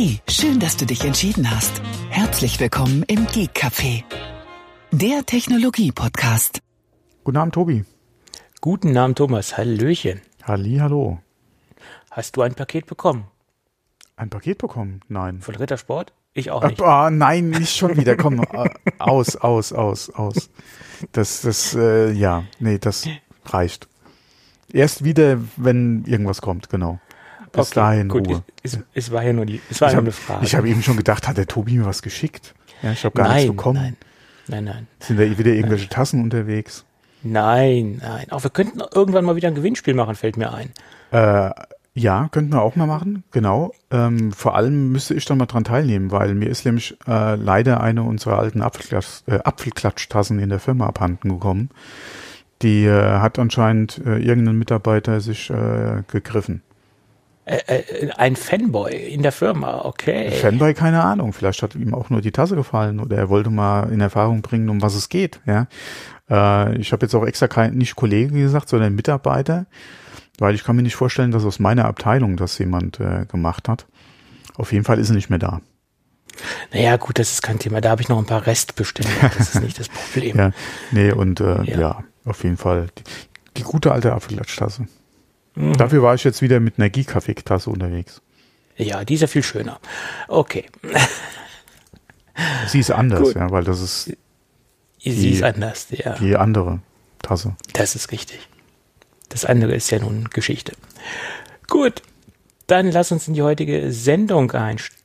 Hey, schön, dass du dich entschieden hast. Herzlich willkommen im Geek Café, der Technologie-Podcast. Guten Abend, Tobi. Guten Abend, Thomas. Hallöchen. Halli, hallo. Hast du ein Paket bekommen? Ein Paket bekommen? Nein. Von Rittersport? Ich auch nicht. Ah, nein, nicht schon wieder. Komm, äh, aus, aus, aus, aus. Das, das, äh, ja, nee, das reicht. Erst wieder, wenn irgendwas kommt, genau. Bis Okay, dahin gut. Ruhe. Es, es, war ja nur die, es war Ich habe nur eine Frage. ich hab eben schon gedacht, hat der Tobi mir was geschickt? Ja, ich habe gar nichts nein, bekommen. nein, nein, nein, Sind da wieder irgendwelche Tassen unterwegs? nein, nein. Auch wir könnten irgendwann mal wieder ein Gewinnspiel machen, fällt mir ein. Äh, ja, könnten wir auch mal machen, genau. Ähm, vor allem müsste ich dann mal dran teilnehmen, weil mir ist nämlich äh, leider eine unserer alten Apfelklatsch, äh, Apfelklatschtassen in der Firma abhanden gekommen. Die äh, hat anscheinend äh, irgendein Mitarbeiter sich äh, gegriffen. Äh, äh, ein Fanboy in der Firma, okay. Fanboy, keine Ahnung. Vielleicht hat ihm auch nur die Tasse gefallen oder er wollte mal in Erfahrung bringen, um was es geht. Ja, äh, ich habe jetzt auch extra kein, nicht Kollege gesagt, sondern Mitarbeiter, weil ich kann mir nicht vorstellen, dass aus meiner Abteilung das jemand äh, gemacht hat. Auf jeden Fall ist er nicht mehr da. Naja, gut, das ist kein Thema. Da habe ich noch ein paar Restbestände. Das ist nicht das Problem. Ja, nee, und äh, ja. Ja. auf jeden Fall die, die gute alte Apfelklatschtasse. Mhm. Dafür war ich jetzt wieder mit einer Geek-Kaffee-Tasse unterwegs. Ja, die ist ja viel schöner. Okay. Sie ist anders, Gut. ja, weil das ist Sie Die- ist anders, ja. die andere Tasse. Das ist richtig. Das andere ist ja nun Geschichte. Gut, dann lass uns in die heutige Sendung einsteigen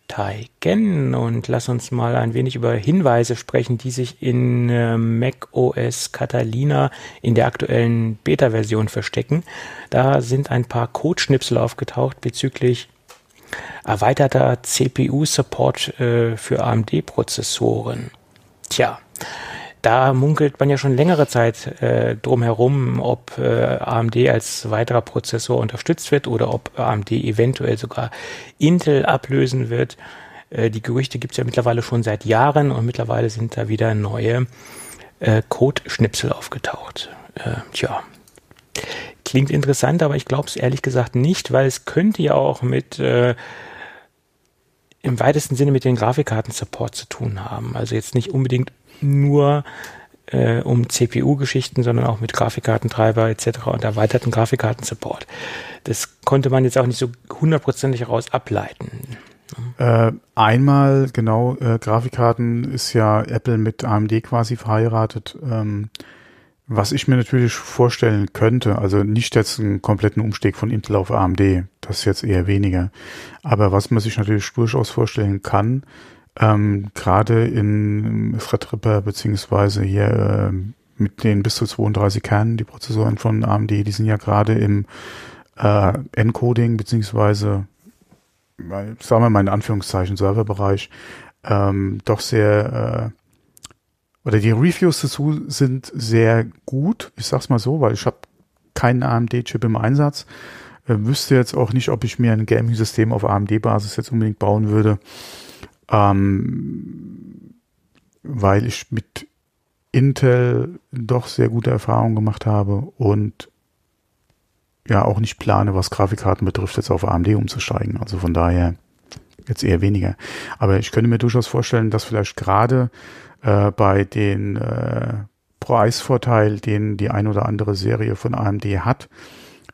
und lass uns mal ein wenig über Hinweise sprechen, die sich in äh, Mac OS Catalina in der aktuellen Beta-Version verstecken. Da sind ein paar Codeschnipsel aufgetaucht bezüglich erweiterter CPU-Support äh, für AMD-Prozessoren. Tja, da munkelt man ja schon längere Zeit äh, drum herum, ob äh, AMD als weiterer Prozessor unterstützt wird oder ob AMD eventuell sogar Intel ablösen wird. Äh, die Gerüchte gibt es ja mittlerweile schon seit Jahren und mittlerweile sind da wieder neue äh, Code-Schnipsel aufgetaucht. Äh, tja, klingt interessant, aber ich glaube es ehrlich gesagt nicht, weil es könnte ja auch mit äh, im weitesten Sinne mit den Grafikkarten-Support zu tun haben. Also jetzt nicht unbedingt nur äh, um CPU-Geschichten, sondern auch mit Grafikkartentreiber etc. und erweiterten Grafikkarten-Support. Das konnte man jetzt auch nicht so hundertprozentig heraus ableiten. Äh, einmal, genau, äh, Grafikkarten ist ja Apple mit AMD quasi verheiratet. Ähm, was ich mir natürlich vorstellen könnte, also nicht jetzt einen kompletten Umstieg von Intel auf AMD, das jetzt eher weniger. Aber was man sich natürlich durchaus vorstellen kann, ähm, gerade in Threadripper beziehungsweise hier ähm, mit den bis zu 32 Kernen, die Prozessoren von AMD, die sind ja gerade im äh, Encoding beziehungsweise sagen wir mal in Anführungszeichen Serverbereich, ähm, doch sehr, äh, oder die Reviews dazu sind sehr gut, ich sag's mal so, weil ich habe keinen AMD-Chip im Einsatz, äh, wüsste jetzt auch nicht, ob ich mir ein Gaming-System auf AMD-Basis jetzt unbedingt bauen würde, ähm, weil ich mit Intel doch sehr gute Erfahrungen gemacht habe und ja auch nicht plane, was Grafikkarten betrifft, jetzt auf AMD umzusteigen. Also von daher jetzt eher weniger. Aber ich könnte mir durchaus vorstellen, dass vielleicht gerade äh, bei den äh, Preisvorteil, den die ein oder andere Serie von AMD hat,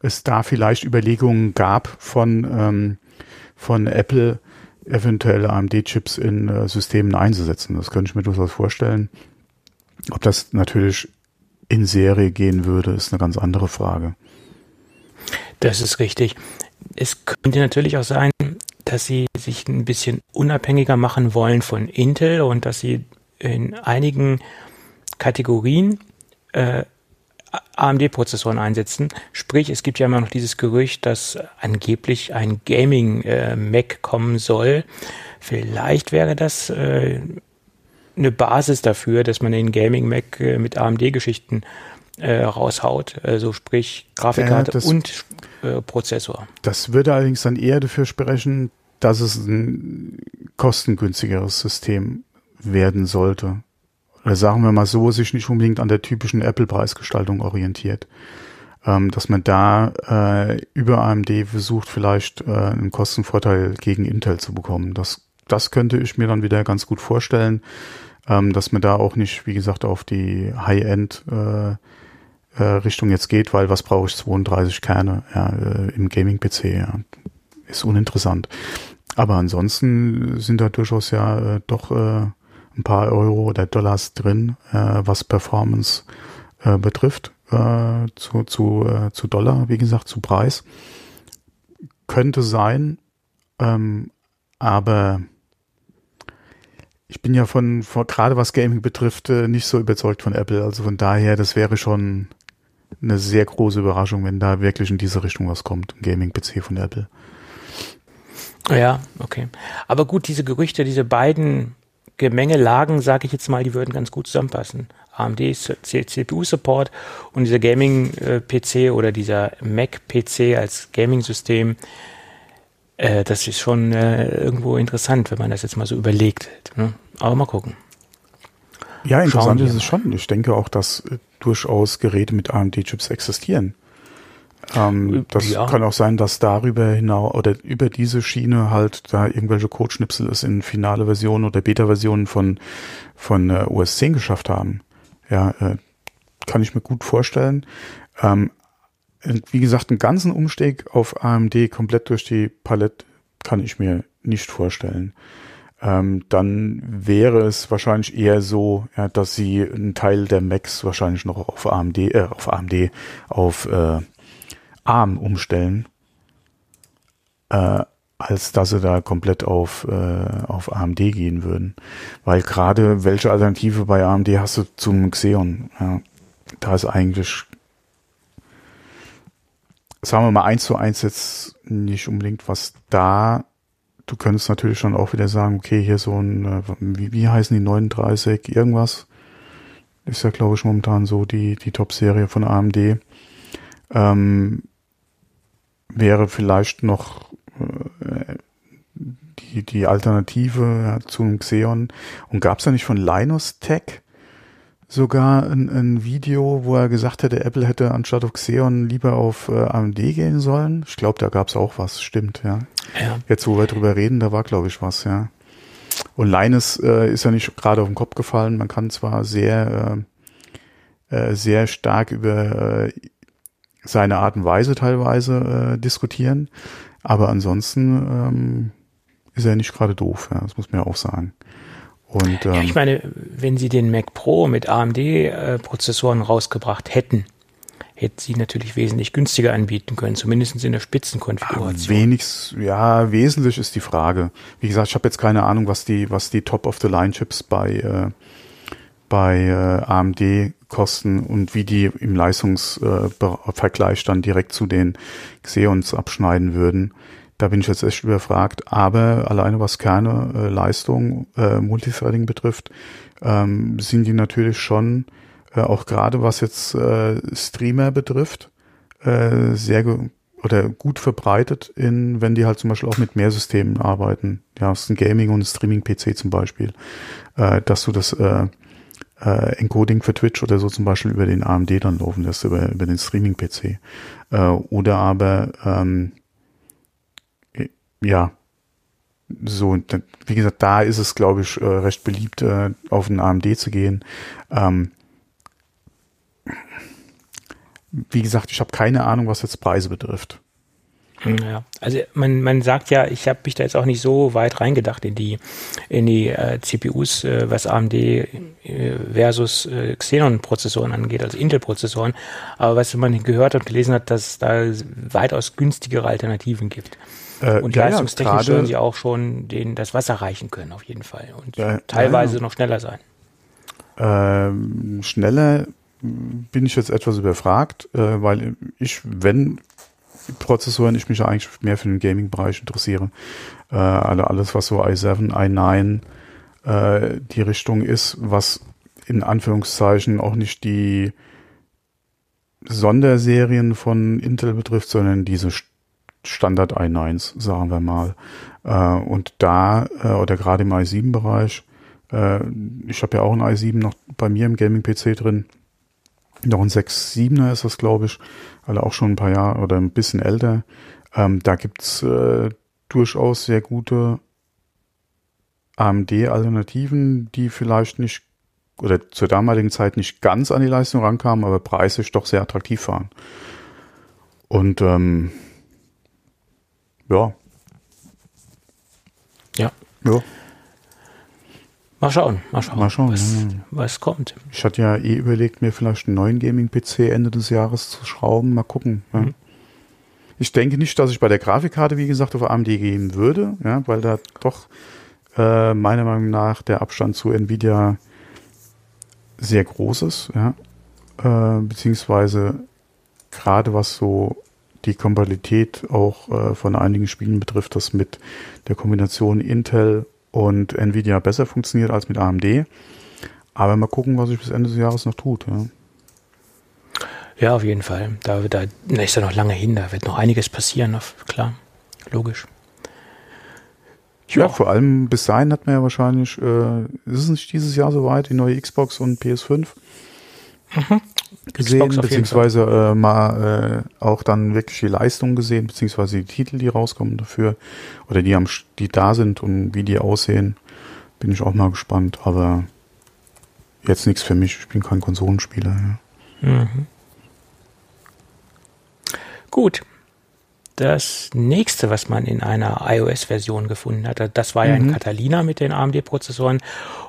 es da vielleicht Überlegungen gab von, ähm, von Apple, eventuell AMD-Chips in äh, Systemen einzusetzen. Das könnte ich mir durchaus vorstellen. Ob das natürlich in Serie gehen würde, ist eine ganz andere Frage. Das ist richtig. Es könnte natürlich auch sein, dass sie sich ein bisschen unabhängiger machen wollen von Intel und dass sie in einigen Kategorien äh, AMD-Prozessoren einsetzen. Sprich, es gibt ja immer noch dieses Gerücht, dass angeblich ein Gaming-Mac kommen soll. Vielleicht wäre das äh, eine Basis dafür, dass man den Gaming-Mac äh, mit AMD-Geschichten äh, raushaut. Also sprich Grafikkarte das- und äh, Prozessor. Das würde allerdings dann eher dafür sprechen, dass es ein kostengünstigeres System werden sollte. Oder sagen wir mal so, sich nicht unbedingt an der typischen Apple-Preisgestaltung orientiert. ähm, dass man da äh, über AMD versucht, vielleicht äh, einen Kostenvorteil gegen Intel zu bekommen. Das, das könnte ich mir dann wieder ganz gut vorstellen, ähm, dass man da auch nicht, wie gesagt, auf die High-End äh, äh, Richtung jetzt geht, weil was brauche ich 32 Kerne ja, äh, im Gaming-PC? Ja. Ist uninteressant. Aber ansonsten sind da durchaus ja äh, doch äh, ein paar Euro oder Dollars drin, äh, was Performance äh, betrifft, äh, zu, zu, äh, zu Dollar, wie gesagt, zu Preis. Könnte sein, ähm, aber ich bin ja von, von gerade was Gaming betrifft, äh, nicht so überzeugt von Apple. Also von daher, das wäre schon eine sehr große Überraschung, wenn da wirklich in diese Richtung was kommt, ein Gaming-PC von Apple. Ja, okay. Aber gut, diese Gerüchte, diese beiden Gemengelagen, sage ich jetzt mal, die würden ganz gut zusammenpassen. AMD CPU-Support und dieser Gaming-PC oder dieser Mac-PC als Gaming-System, äh, das ist schon äh, irgendwo interessant, wenn man das jetzt mal so überlegt. Ne? Aber mal gucken. Ja, interessant ist es schon. Ich denke auch, dass äh, durchaus Geräte mit AMD-Chips existieren. Ähm, das ja. kann auch sein, dass darüber hinaus oder über diese Schiene halt da irgendwelche Codeschnipsel es in finale Versionen oder Beta-Versionen von, von äh, OS 10 geschafft haben. Ja, äh, kann ich mir gut vorstellen. Ähm, wie gesagt, einen ganzen Umstieg auf AMD komplett durch die Palette kann ich mir nicht vorstellen. Ähm, dann wäre es wahrscheinlich eher so, ja, dass sie einen Teil der Macs wahrscheinlich noch auf AMD, äh, auf AMD, auf äh, ARM umstellen, äh, als dass sie da komplett auf, äh, auf AMD gehen würden. Weil gerade welche Alternative bei AMD hast du zum Xeon? Ja, da ist eigentlich, sagen wir mal, eins zu eins jetzt nicht unbedingt was da. Du könntest natürlich schon auch wieder sagen, okay, hier so ein, äh, wie, wie heißen die 39, irgendwas? Ist ja, glaube ich, momentan so die, die Top-Serie von AMD. Ähm, wäre vielleicht noch äh, die, die Alternative ja, zum Xeon. Und gab es da nicht von Linus Tech sogar ein, ein Video, wo er gesagt hätte, Apple hätte anstatt auf Xeon lieber auf äh, AMD gehen sollen? Ich glaube, da gab es auch was, stimmt, ja. ja. Jetzt, wo wir drüber reden, da war, glaube ich, was, ja. Und Linus äh, ist ja nicht gerade auf den Kopf gefallen. Man kann zwar sehr, äh, äh sehr stark über äh, seine Art und Weise teilweise äh, diskutieren. Aber ansonsten ähm, ist er nicht gerade doof, ja, das muss man ja auch sagen. Und, ähm, ja, ich meine, wenn sie den Mac Pro mit AMD-Prozessoren äh, rausgebracht hätten, hätten sie natürlich wesentlich günstiger anbieten können, zumindest in der Spitzenkonfiguration. Wenigstens, ja, wesentlich ist die Frage. Wie gesagt, ich habe jetzt keine Ahnung, was die, was die Top-of-the-Line-Chips bei, äh, bei äh, AMD kosten und wie die im Leistungsvergleich dann direkt zu den Xeons abschneiden würden. Da bin ich jetzt echt überfragt. Aber alleine was Kerne, äh, Leistung, äh, Multithreading betrifft, ähm, sind die natürlich schon, äh, auch gerade was jetzt äh, Streamer betrifft, äh, sehr oder gut verbreitet in, wenn die halt zum Beispiel auch mit mehr Systemen arbeiten. Ja, hast ein Gaming und Streaming-PC zum Beispiel, äh, dass du das äh, äh, Encoding für Twitch oder so zum Beispiel über den AMD dann laufen lässt, über, über den Streaming-PC. Äh, oder aber, ähm, ja, so, wie gesagt, da ist es, glaube ich, äh, recht beliebt, äh, auf den AMD zu gehen. Ähm, wie gesagt, ich habe keine Ahnung, was jetzt Preise betrifft. Ja, also man, man sagt ja, ich habe mich da jetzt auch nicht so weit reingedacht in die in die äh, CPUs, äh, was AMD äh, versus äh, Xenon-Prozessoren angeht, also Intel-Prozessoren. Aber was man gehört und gelesen hat, dass es da weitaus günstigere Alternativen gibt. Äh, und ja, leistungstechnisch ja, sollen sie auch schon den, das Wasser reichen können, auf jeden Fall. Und ja, teilweise noch schneller sein. Ähm, schneller bin ich jetzt etwas überfragt, äh, weil ich, wenn Prozessoren ich mich eigentlich mehr für den Gaming-Bereich interessiere. Äh, alles, was so i7, i9 äh, die Richtung ist, was in Anführungszeichen auch nicht die Sonderserien von Intel betrifft, sondern diese Standard i9s, sagen wir mal. Äh, und da, äh, oder gerade im i7-Bereich, äh, ich habe ja auch ein i7 noch bei mir im Gaming-PC drin, Noch ein 6.7er ist das, glaube ich, also auch schon ein paar Jahre oder ein bisschen älter. Ähm, da gibt's äh, durchaus sehr gute AMD-Alternativen, die vielleicht nicht oder zur damaligen Zeit nicht ganz an die Leistung rankamen, aber preislich doch sehr attraktiv waren. Und ähm, ja. Ja. Ja. Mal schauen, mal schauen, Mal schauen, was, ja. was kommt. Ich hatte ja eh überlegt, mir vielleicht einen neuen Gaming-PC Ende des Jahres zu schrauben. Mal gucken. Ja. Mhm. Ich denke nicht, dass ich bei der Grafikkarte, wie gesagt, auf AMD gehen würde, ja, weil da doch äh, meiner Meinung nach der Abstand zu Nvidia sehr groß ist, ja. Äh, beziehungsweise gerade was so die Kompatibilität auch äh, von einigen Spielen betrifft, das mit der Kombination Intel und Nvidia besser funktioniert als mit AMD. Aber mal gucken, was sich bis Ende des Jahres noch tut. Ja. Ja, auf jeden Fall. Da, da, da ist ja noch lange hin, da wird noch einiges passieren, auf, klar, logisch. Ja, vor allem bis dahin hat man ja wahrscheinlich, äh, ist es nicht dieses Jahr soweit, die neue Xbox und PS5 gesehen, beziehungsweise äh, mal äh, auch dann wirklich die Leistung gesehen, beziehungsweise die Titel, die rauskommen dafür oder die am, die da sind und wie die aussehen, bin ich auch mal gespannt. Aber jetzt nichts für mich. Ich bin kein Konsolenspieler. Ja. Mhm. Gut. Das nächste, was man in einer iOS-Version gefunden hatte, das war ja in Mhm. Catalina mit den AMD-Prozessoren.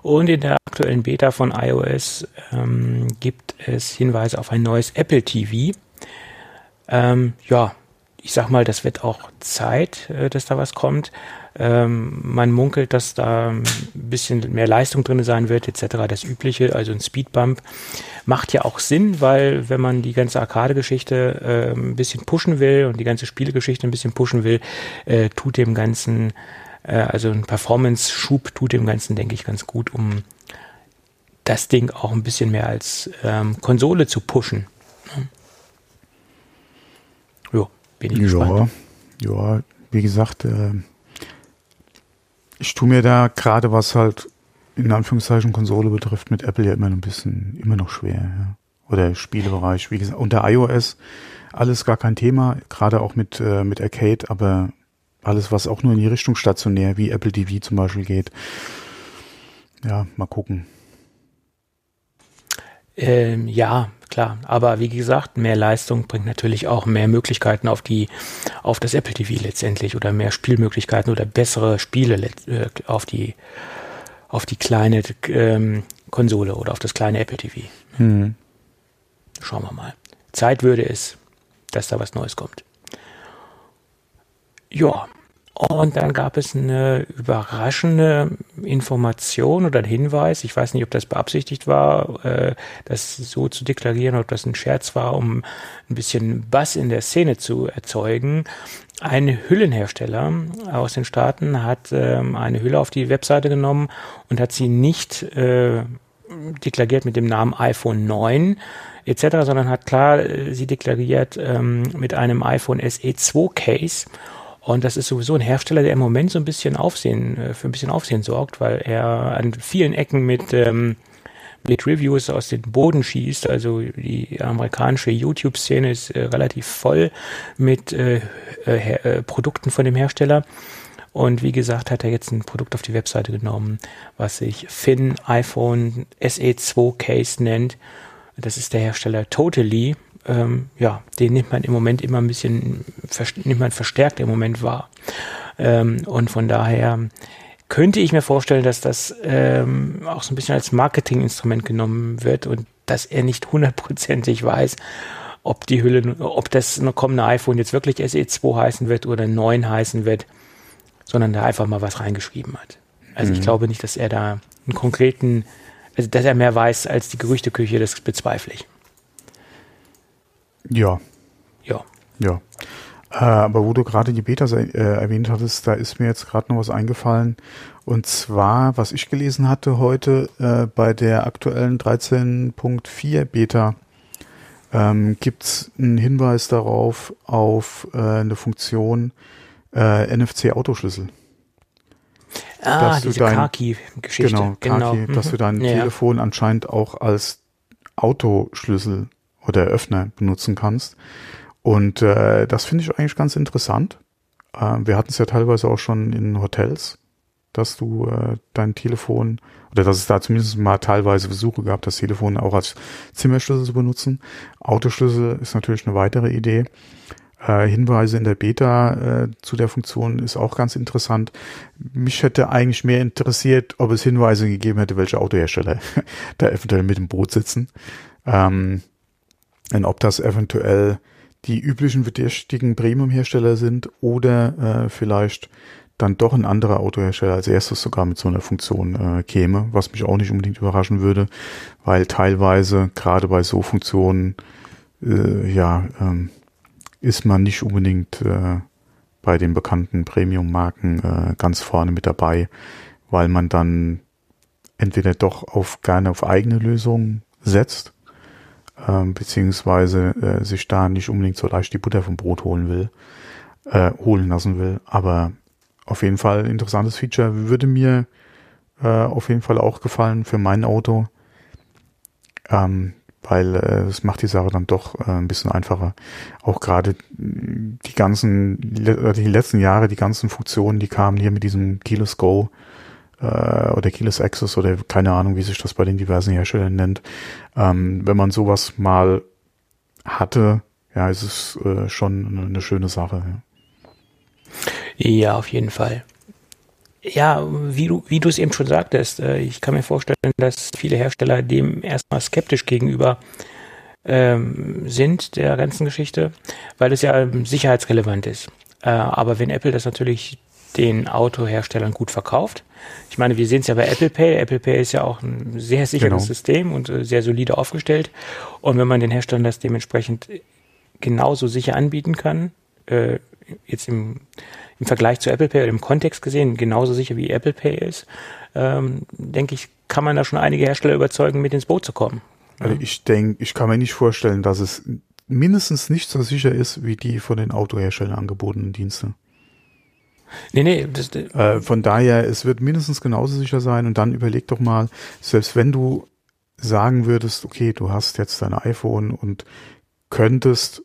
Und in der aktuellen Beta von iOS ähm, gibt es Hinweise auf ein neues Apple TV. Ähm, ja, ich sag mal, das wird auch Zeit, äh, dass da was kommt. Ähm, man munkelt, dass da ein bisschen mehr Leistung drin sein wird, etc. Das Übliche, also ein Speedbump. Macht ja auch Sinn, weil wenn man die ganze Arcade-Geschichte äh, ein bisschen pushen will und die ganze Spielegeschichte ein bisschen pushen will, äh, tut dem Ganzen, äh, also ein Performance-Schub tut dem Ganzen, denke ich, ganz gut, um das Ding auch ein bisschen mehr als ähm, Konsole zu pushen. Jo, bin ich gespannt. Ja, ja, wie gesagt, äh, ich tue mir da gerade was halt in Anführungszeichen Konsole betrifft mit Apple ja immer ein bisschen, immer noch schwer. Ja. Oder Spielebereich, wie gesagt, unter iOS alles gar kein Thema, gerade auch mit, äh, mit Arcade, aber alles, was auch nur in die Richtung stationär, wie Apple TV zum Beispiel geht. Ja, mal gucken. Ähm, ja, klar. Aber wie gesagt, mehr Leistung bringt natürlich auch mehr Möglichkeiten auf die, auf das Apple TV letztendlich oder mehr Spielmöglichkeiten oder bessere Spiele äh, auf die, auf die kleine ähm, Konsole oder auf das kleine Apple TV. Hm. Schauen wir mal. Zeit würde es, dass da was Neues kommt. Ja, und dann gab es eine überraschende Information oder ein Hinweis. Ich weiß nicht, ob das beabsichtigt war, äh, das so zu deklarieren, ob das ein Scherz war, um ein bisschen Bass in der Szene zu erzeugen. Ein Hüllenhersteller aus den Staaten hat ähm, eine Hülle auf die Webseite genommen und hat sie nicht äh, deklariert mit dem Namen iPhone 9 etc., sondern hat klar äh, sie deklariert ähm, mit einem iPhone SE 2 Case. Und das ist sowieso ein Hersteller, der im Moment so ein bisschen Aufsehen, äh, für ein bisschen Aufsehen sorgt, weil er an vielen Ecken mit, ähm, mit Reviews aus dem Boden schießt. Also die amerikanische YouTube-Szene ist äh, relativ voll mit äh, äh, äh, Produkten von dem Hersteller. Und wie gesagt, hat er jetzt ein Produkt auf die Webseite genommen, was sich Finn iPhone SE2 Case nennt. Das ist der Hersteller Totally. Ähm, ja, den nimmt man im Moment immer ein bisschen, nimmt man verstärkt im Moment wahr. Ähm, und von daher könnte ich mir vorstellen, dass das ähm, auch so ein bisschen als Marketinginstrument genommen wird und dass er nicht hundertprozentig weiß, ob die Hülle, ob das kommende iPhone jetzt wirklich SE2 heißen wird oder 9 heißen wird, sondern da einfach mal was reingeschrieben hat. Also ich glaube nicht, dass er da einen konkreten, also dass er mehr weiß als die Gerüchteküche, das bezweifle ich. Ja, Ja. Ja. Äh, aber wo du gerade die Betas äh, erwähnt hattest, da ist mir jetzt gerade noch was eingefallen. Und zwar, was ich gelesen hatte heute äh, bei der aktuellen 13.4 Beta, ähm, gibt's einen Hinweis darauf auf äh, eine Funktion äh, NFC-Autoschlüssel. Ah, Dass du diese dein- Car-Key-Geschichte. Genau, Kaki, dass Mhm. du dein Ja. Telefon anscheinend auch als Autoschlüssel oder Öffner benutzen kannst. Und äh, das finde ich eigentlich ganz interessant. Äh, wir hatten es ja teilweise auch schon in Hotels, dass du äh, dein Telefon oder dass es da zumindest mal teilweise Versuche gab, das Telefon auch als Zimmerschlüssel zu benutzen. Autoschlüssel ist natürlich eine weitere Idee. Äh, Hinweise in der Beta äh, zu der Funktion ist auch ganz interessant. Mich hätte eigentlich mehr interessiert, ob es Hinweise gegeben hätte, welche Autohersteller da eventuell mit dem Boot sitzen. Ähm, und ob das eventuell die üblichen verdächtigen Premium-Hersteller sind oder äh, vielleicht dann doch ein anderer Autohersteller als erstes sogar mit so einer Funktion äh, käme, was mich auch nicht unbedingt überraschen würde, weil teilweise gerade bei so Funktionen äh, ja ähm, ist man nicht unbedingt äh, bei den bekannten Premium-Marken äh, ganz vorne mit dabei, weil man dann entweder doch auf gerne auf eigene Lösungen setzt, ähm, beziehungsweise äh, sich da nicht unbedingt so leicht die Butter vom Brot holen will, äh, holen lassen will. Aber auf jeden Fall interessantes Feature. Würde mir äh, auf jeden Fall auch gefallen für mein Auto. Ähm, weil äh, es macht die Sache dann doch äh, ein bisschen einfacher. Auch gerade die ganzen, die letzten Jahre, die ganzen Funktionen, die kamen hier mit diesem Keyless Go äh, oder Keyless Access oder keine Ahnung, wie sich das bei den diversen Herstellern nennt. Ähm, wenn man sowas mal hatte, ja, ist es äh, schon eine, eine schöne Sache. Ja. ja, auf jeden Fall. Ja, wie du, wie du es eben schon sagtest, äh, ich kann mir vorstellen, dass viele Hersteller dem erstmal skeptisch gegenüber ähm, sind, der ganzen Geschichte, weil es ja ähm, sicherheitsrelevant ist. Äh, aber wenn Apple das natürlich den Autoherstellern gut verkauft, ich meine, wir sehen es ja bei Apple Pay. Apple Pay ist ja auch ein sehr sicheres genau. System und äh, sehr solide aufgestellt. Und wenn man den Herstellern das dementsprechend genauso sicher anbieten kann, äh, jetzt im im Vergleich zu Apple Pay oder im Kontext gesehen genauso sicher wie Apple Pay ist, ähm, denke ich, kann man da schon einige Hersteller überzeugen, mit ins Boot zu kommen. Also ich denke, ich kann mir nicht vorstellen, dass es mindestens nicht so sicher ist wie die von den Autoherstellern angebotenen Dienste. Nee, nee. Das, äh, von daher, es wird mindestens genauso sicher sein und dann überleg doch mal, selbst wenn du sagen würdest, okay, du hast jetzt dein iPhone und könntest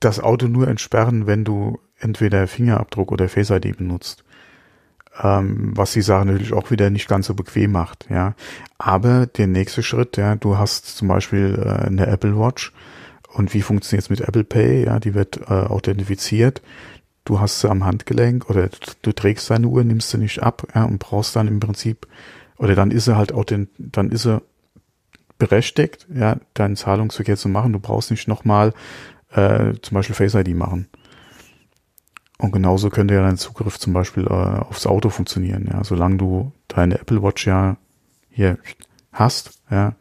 das Auto nur entsperren, wenn du entweder Fingerabdruck oder Face ID benutzt. Ähm, was die Sache natürlich auch wieder nicht ganz so bequem macht, ja. Aber der nächste Schritt, ja, du hast zum Beispiel äh, eine Apple Watch und wie funktioniert es mit Apple Pay, ja, die wird äh, authentifiziert. Du hast sie am Handgelenk oder du trägst deine Uhr, nimmst sie nicht ab, ja, und brauchst dann im Prinzip, oder dann ist sie halt auch den, dann ist sie berechtigt, ja, deinen Zahlungsverkehr zu machen. Du brauchst nicht nochmal äh, zum Beispiel Face ID machen. Und genauso könnte ja dein Zugriff zum Beispiel äh, aufs Auto funktionieren, ja, solange du deine Apple Watch ja hier hast, ja,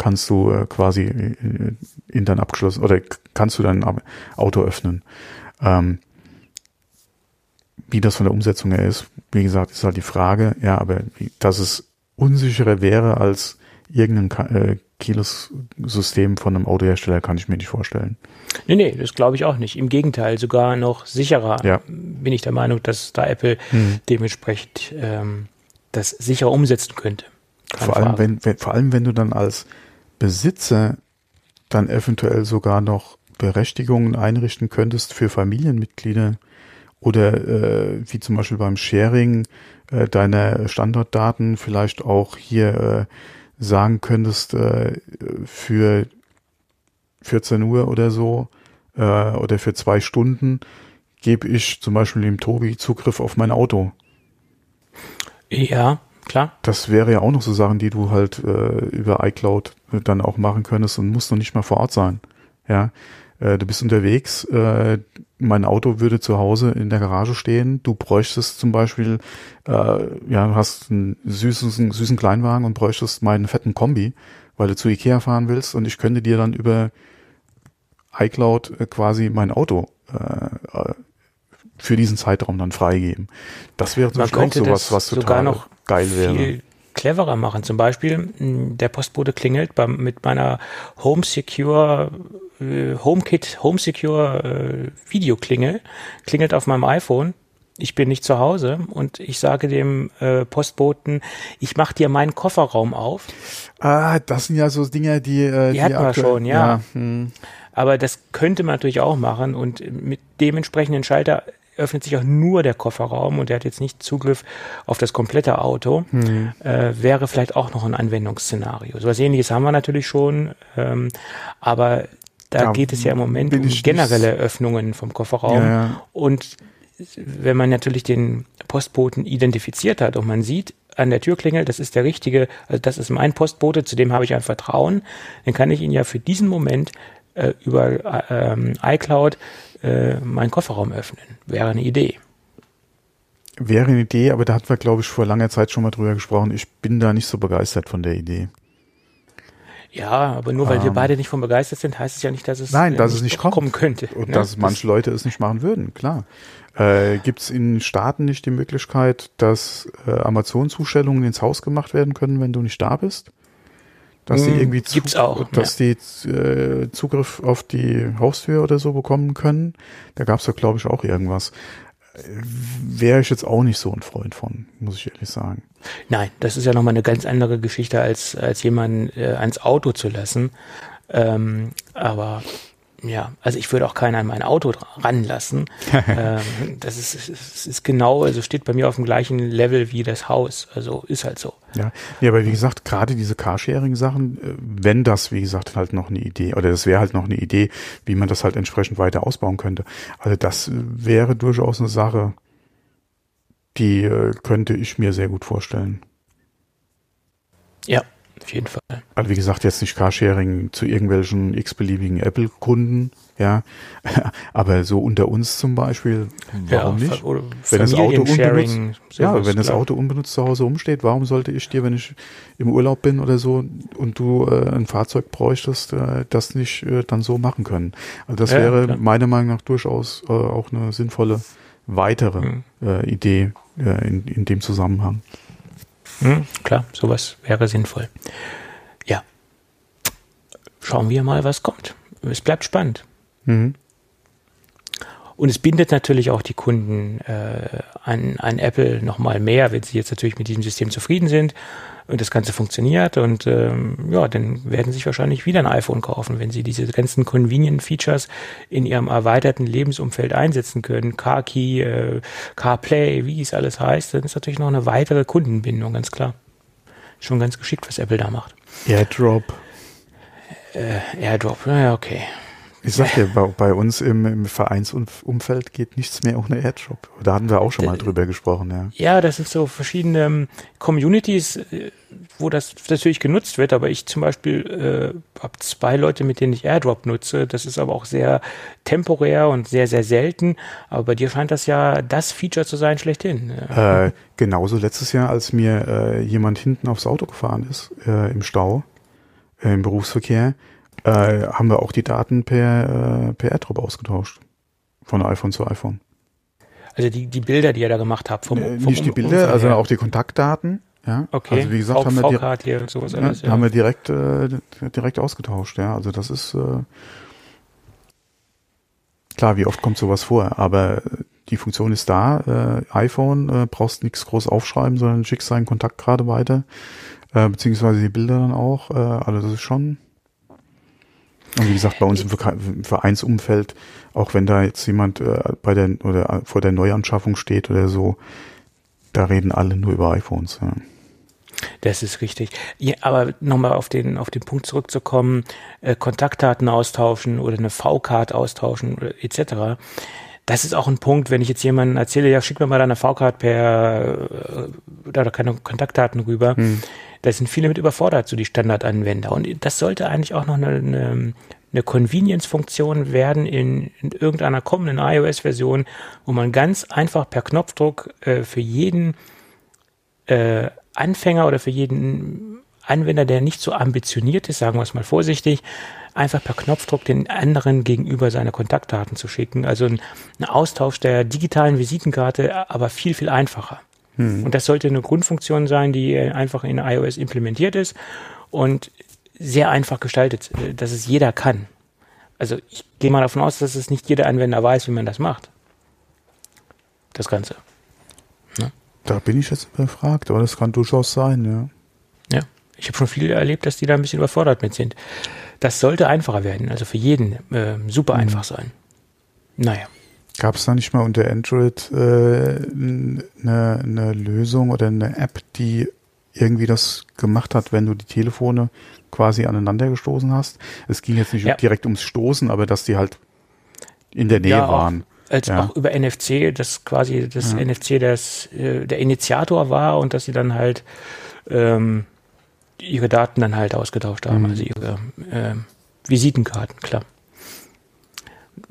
kannst du äh, quasi in, in dein abgeschlossen oder kannst du dein Auto öffnen. Ähm, wie das von der Umsetzung her ist, wie gesagt, ist halt die Frage, ja, aber dass es unsicherer wäre als irgendein äh, Keyless-System von einem Autohersteller kann ich mir nicht vorstellen. Nee, nee, das glaube ich auch nicht. Im Gegenteil, sogar noch sicherer ja. bin ich der Meinung, dass da Apple hm. dementsprechend ähm, das sicherer umsetzen könnte. vor allem, wenn, wenn, vor allem, wenn du dann als Besitzer dann eventuell sogar noch Berechtigungen einrichten könntest für Familienmitglieder oder äh, wie zum Beispiel beim Sharing äh, deiner Standortdaten vielleicht auch hier äh, sagen könntest, äh, für 14 Uhr oder so äh, oder für zwei Stunden gebe ich zum Beispiel dem Tobi Zugriff auf mein Auto. Ja, klar. Das wäre ja auch noch so Sachen, die du halt äh, über iCloud dann auch machen könntest und musst noch nicht mal vor Ort sein. Ja, äh, du bist unterwegs, äh, mein Auto würde zu Hause in der Garage stehen, du bräuchtest zum Beispiel, äh, ja, hast einen süßen, süßen Kleinwagen und bräuchtest meinen fetten Kombi, weil du zu Ikea fahren willst und ich könnte dir dann über iCloud äh, quasi mein Auto äh, für diesen Zeitraum dann freigeben. Das wäre zum Beispiel auch sowas, was total noch geil wäre cleverer machen. Zum Beispiel, der Postbote klingelt beim, mit meiner Home Secure äh, HomeKit Home Secure äh, Videoklingel, klingelt auf meinem iPhone. ich bin nicht zu Hause und ich sage dem äh, Postboten, ich mache dir meinen Kofferraum auf. Ah, das sind ja so Dinge, die. Äh, die, die hatten wir schon, ja. ja. Hm. Aber das könnte man natürlich auch machen und mit dementsprechenden Schalter öffnet sich auch nur der Kofferraum und der hat jetzt nicht Zugriff auf das komplette Auto, hm. äh, wäre vielleicht auch noch ein Anwendungsszenario. So was ähnliches haben wir natürlich schon, ähm, aber da ja, geht es ja im Moment um generelle Öffnungen vom Kofferraum ja, und wenn man natürlich den Postboten identifiziert hat und man sieht an der Türklingel, das ist der richtige, also das ist mein Postbote, zu dem habe ich ein Vertrauen, dann kann ich ihn ja für diesen Moment äh, über äh, iCloud äh, meinen Kofferraum öffnen. Wäre eine Idee. Wäre eine Idee, aber da hatten wir, glaube ich, vor langer Zeit schon mal drüber gesprochen. Ich bin da nicht so begeistert von der Idee. Ja, aber nur weil ähm, wir beide nicht von begeistert sind, heißt es ja nicht, dass es, nein, dass es nicht kommt. kommen könnte. Und ne? dass manche Leute es nicht machen würden, klar. Äh, Gibt es in Staaten nicht die Möglichkeit, dass äh, Amazon-Zustellungen ins Haus gemacht werden können, wenn du nicht da bist? Dass sie hm, irgendwie zu, Gibt's auch, dass ja. die äh, Zugriff auf die Haustür oder so bekommen können. Da gab es ja, glaube ich, auch irgendwas. Wäre ich jetzt auch nicht so ein Freund von, muss ich ehrlich sagen. Nein, das ist ja nochmal eine ganz andere Geschichte, als, als jemanden äh, ans Auto zu lassen. Ähm, aber ja, also ich würde auch keinen an mein Auto ranlassen. ähm, das ist, ist, ist genau, also steht bei mir auf dem gleichen Level wie das Haus. Also ist halt so. Ja, ja aber wie gesagt, gerade diese Carsharing-Sachen, äh, wenn das, wie gesagt, halt noch eine Idee, oder das wäre halt noch eine Idee, wie man das halt entsprechend weiter ausbauen könnte. Also das wäre durchaus eine Sache, die äh, könnte ich mir sehr gut vorstellen. Ja, auf jeden Fall. Also wie gesagt, jetzt nicht Carsharing zu irgendwelchen x-beliebigen Apple-Kunden, ja. Aber so unter uns zum Beispiel, warum ja, nicht? Wenn das Auto unbenutzt, ja, wenn das Auto unbenutzt zu Hause umsteht, warum sollte ich dir, wenn ich im Urlaub bin oder so und du äh, ein Fahrzeug bräuchtest, äh, das nicht äh, dann so machen können? Also das ja, wäre klar. meiner Meinung nach durchaus äh, auch eine sinnvolle weitere mhm. Idee äh, in, in dem Zusammenhang. Mhm, klar, sowas wäre sinnvoll. Ja. Schauen wir mal, was kommt. Es bleibt spannend. Mhm. Und es bindet natürlich auch die Kunden äh, an, an Apple nochmal mehr, wenn sie jetzt natürlich mit diesem System zufrieden sind das Ganze funktioniert. Und ähm, ja, dann werden sie sich wahrscheinlich wieder ein iPhone kaufen, wenn sie diese ganzen Convenient Features in ihrem erweiterten Lebensumfeld einsetzen können. Car Key, äh, CarPlay, wie es alles heißt, dann ist natürlich noch eine weitere Kundenbindung, ganz klar. Schon ganz geschickt, was Apple da macht. AirDrop. Äh, AirDrop, ja, okay. Ich sag dir, bei, bei uns im, im Vereinsumfeld geht nichts mehr ohne AirDrop. Da hatten wir auch schon mal drüber gesprochen, ja. Ja, das sind so verschiedene ähm, Communities, äh, wo das natürlich genutzt wird, aber ich zum Beispiel äh, habe zwei Leute, mit denen ich AirDrop nutze. Das ist aber auch sehr temporär und sehr, sehr selten. Aber bei dir scheint das ja das Feature zu sein schlechthin. Äh, genauso letztes Jahr, als mir äh, jemand hinten aufs Auto gefahren ist, äh, im Stau, äh, im Berufsverkehr, äh, haben wir auch die Daten per, äh, per AirDrop ausgetauscht. Von iPhone zu iPhone. Also die, die Bilder, die ihr da gemacht habt, vom, äh, vom Nicht die Bilder, also auch die Kontaktdaten. Ja, okay. Also wie gesagt, v haben wir, direkt, ja, alles, ja. haben wir direkt, äh, direkt ausgetauscht. Ja, also das ist äh, klar, wie oft kommt sowas vor, aber die Funktion ist da. Äh, iPhone äh, brauchst nichts groß aufschreiben, sondern schickst deinen Kontakt gerade weiter, äh, beziehungsweise die Bilder dann auch. Also das ist schon und wie gesagt, bei uns im Vereinsumfeld, auch wenn da jetzt jemand äh, bei der oder vor der Neuanschaffung steht oder so, da reden alle nur über iPhones. Ja. Das ist richtig. Ja, aber nochmal auf den, auf den Punkt zurückzukommen, äh, Kontaktdaten austauschen oder eine V-Card austauschen etc. Das ist auch ein Punkt, wenn ich jetzt jemandem erzähle, ja, schick mir mal deine V-Card per äh, oder keine Kontaktdaten rüber. Hm da sind viele mit überfordert, so die Standardanwender. Und das sollte eigentlich auch noch eine, eine, eine Convenience-Funktion werden in, in, irgendeiner kommenden iOS-Version, wo man ganz einfach per Knopfdruck äh, für jeden äh, Anfänger oder für jeden Anwender, der nicht so ambitioniert ist, sagen wir es mal vorsichtig, einfach per Knopfdruck den anderen gegenüber seine Kontaktdaten zu schicken. Also ein, ein Austausch der digitalen Visitenkarte, aber viel, viel einfacher. Hm. Und das sollte eine Grundfunktion sein, die einfach in iOS implementiert ist und sehr einfach gestaltet, äh, dass es jeder kann. Also ich gehe mal davon aus, dass es nicht jeder Anwender weiß, wie man das macht. Das Ganze. Da bin ich jetzt überfragt, aber das kann durchaus sein, ja. Ja, ich habe schon viele erlebt, dass die da ein bisschen überfordert mit sind. Das sollte einfacher werden, also für jeden äh, super mhm. einfach sein. Naja. Gab es da nicht mal unter Android äh, eine, eine Lösung oder eine App, die irgendwie das gemacht hat, wenn du die Telefone quasi aneinander gestoßen hast? Es ging jetzt nicht ja. direkt ums Stoßen, aber dass die halt in der Nähe ja, waren. Auch, als ja. auch über NFC, dass quasi das NFC das, äh, der Initiator war und dass sie dann halt ähm, ihre Daten dann halt ausgetauscht haben, mhm. also ihre äh, Visitenkarten, klar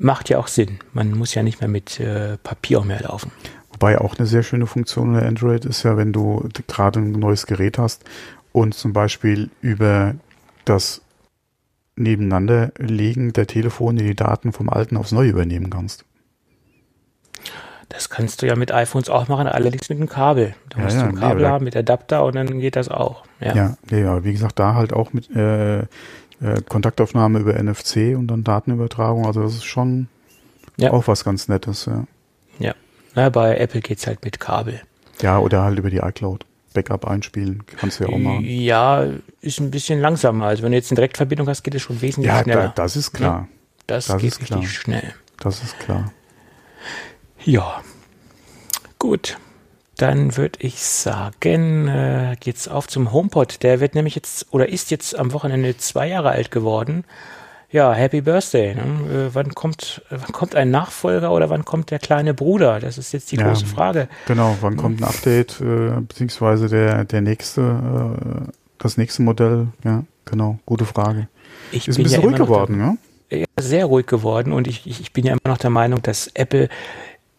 macht ja auch Sinn. Man muss ja nicht mehr mit äh, Papier mehr laufen. Wobei auch eine sehr schöne Funktion der Android ist ja, wenn du gerade ein neues Gerät hast und zum Beispiel über das Nebeneinanderlegen der Telefone die Daten vom alten aufs neue übernehmen kannst. Das kannst du ja mit iPhones auch machen, allerdings mit einem Kabel. Du ja, musst ja, ein Kabel nee, haben mit Adapter und dann geht das auch. Ja, ja, nee, aber wie gesagt, da halt auch mit äh, äh, Kontaktaufnahme über NFC und dann Datenübertragung. Also das ist schon ja. auch was ganz Nettes, ja. Ja. Na, bei Apple geht es halt mit Kabel. Ja, oder halt über die iCloud. Backup einspielen, kannst du ja auch machen. Ja, ist ein bisschen langsamer. Also wenn du jetzt eine Direktverbindung hast, geht es schon wesentlich ja, schneller. Ja, da, das ist klar. Das, das geht richtig klar. schnell. Das ist klar. Ja. Gut dann würde ich sagen, äh, geht's auf zum HomePod. Der wird nämlich jetzt oder ist jetzt am Wochenende zwei Jahre alt geworden. Ja, Happy Birthday. Ne? Äh, wann kommt, wann kommt ein Nachfolger oder wann kommt der kleine Bruder? Das ist jetzt die ja, große Frage. Genau, wann kommt ein Update äh, beziehungsweise der der nächste, äh, das nächste Modell? Ja, genau, gute Frage. Ich ist ein bisschen ja ruhig geworden, ja? Ja, sehr ruhig geworden und ich, ich, ich bin ja immer noch der Meinung, dass Apple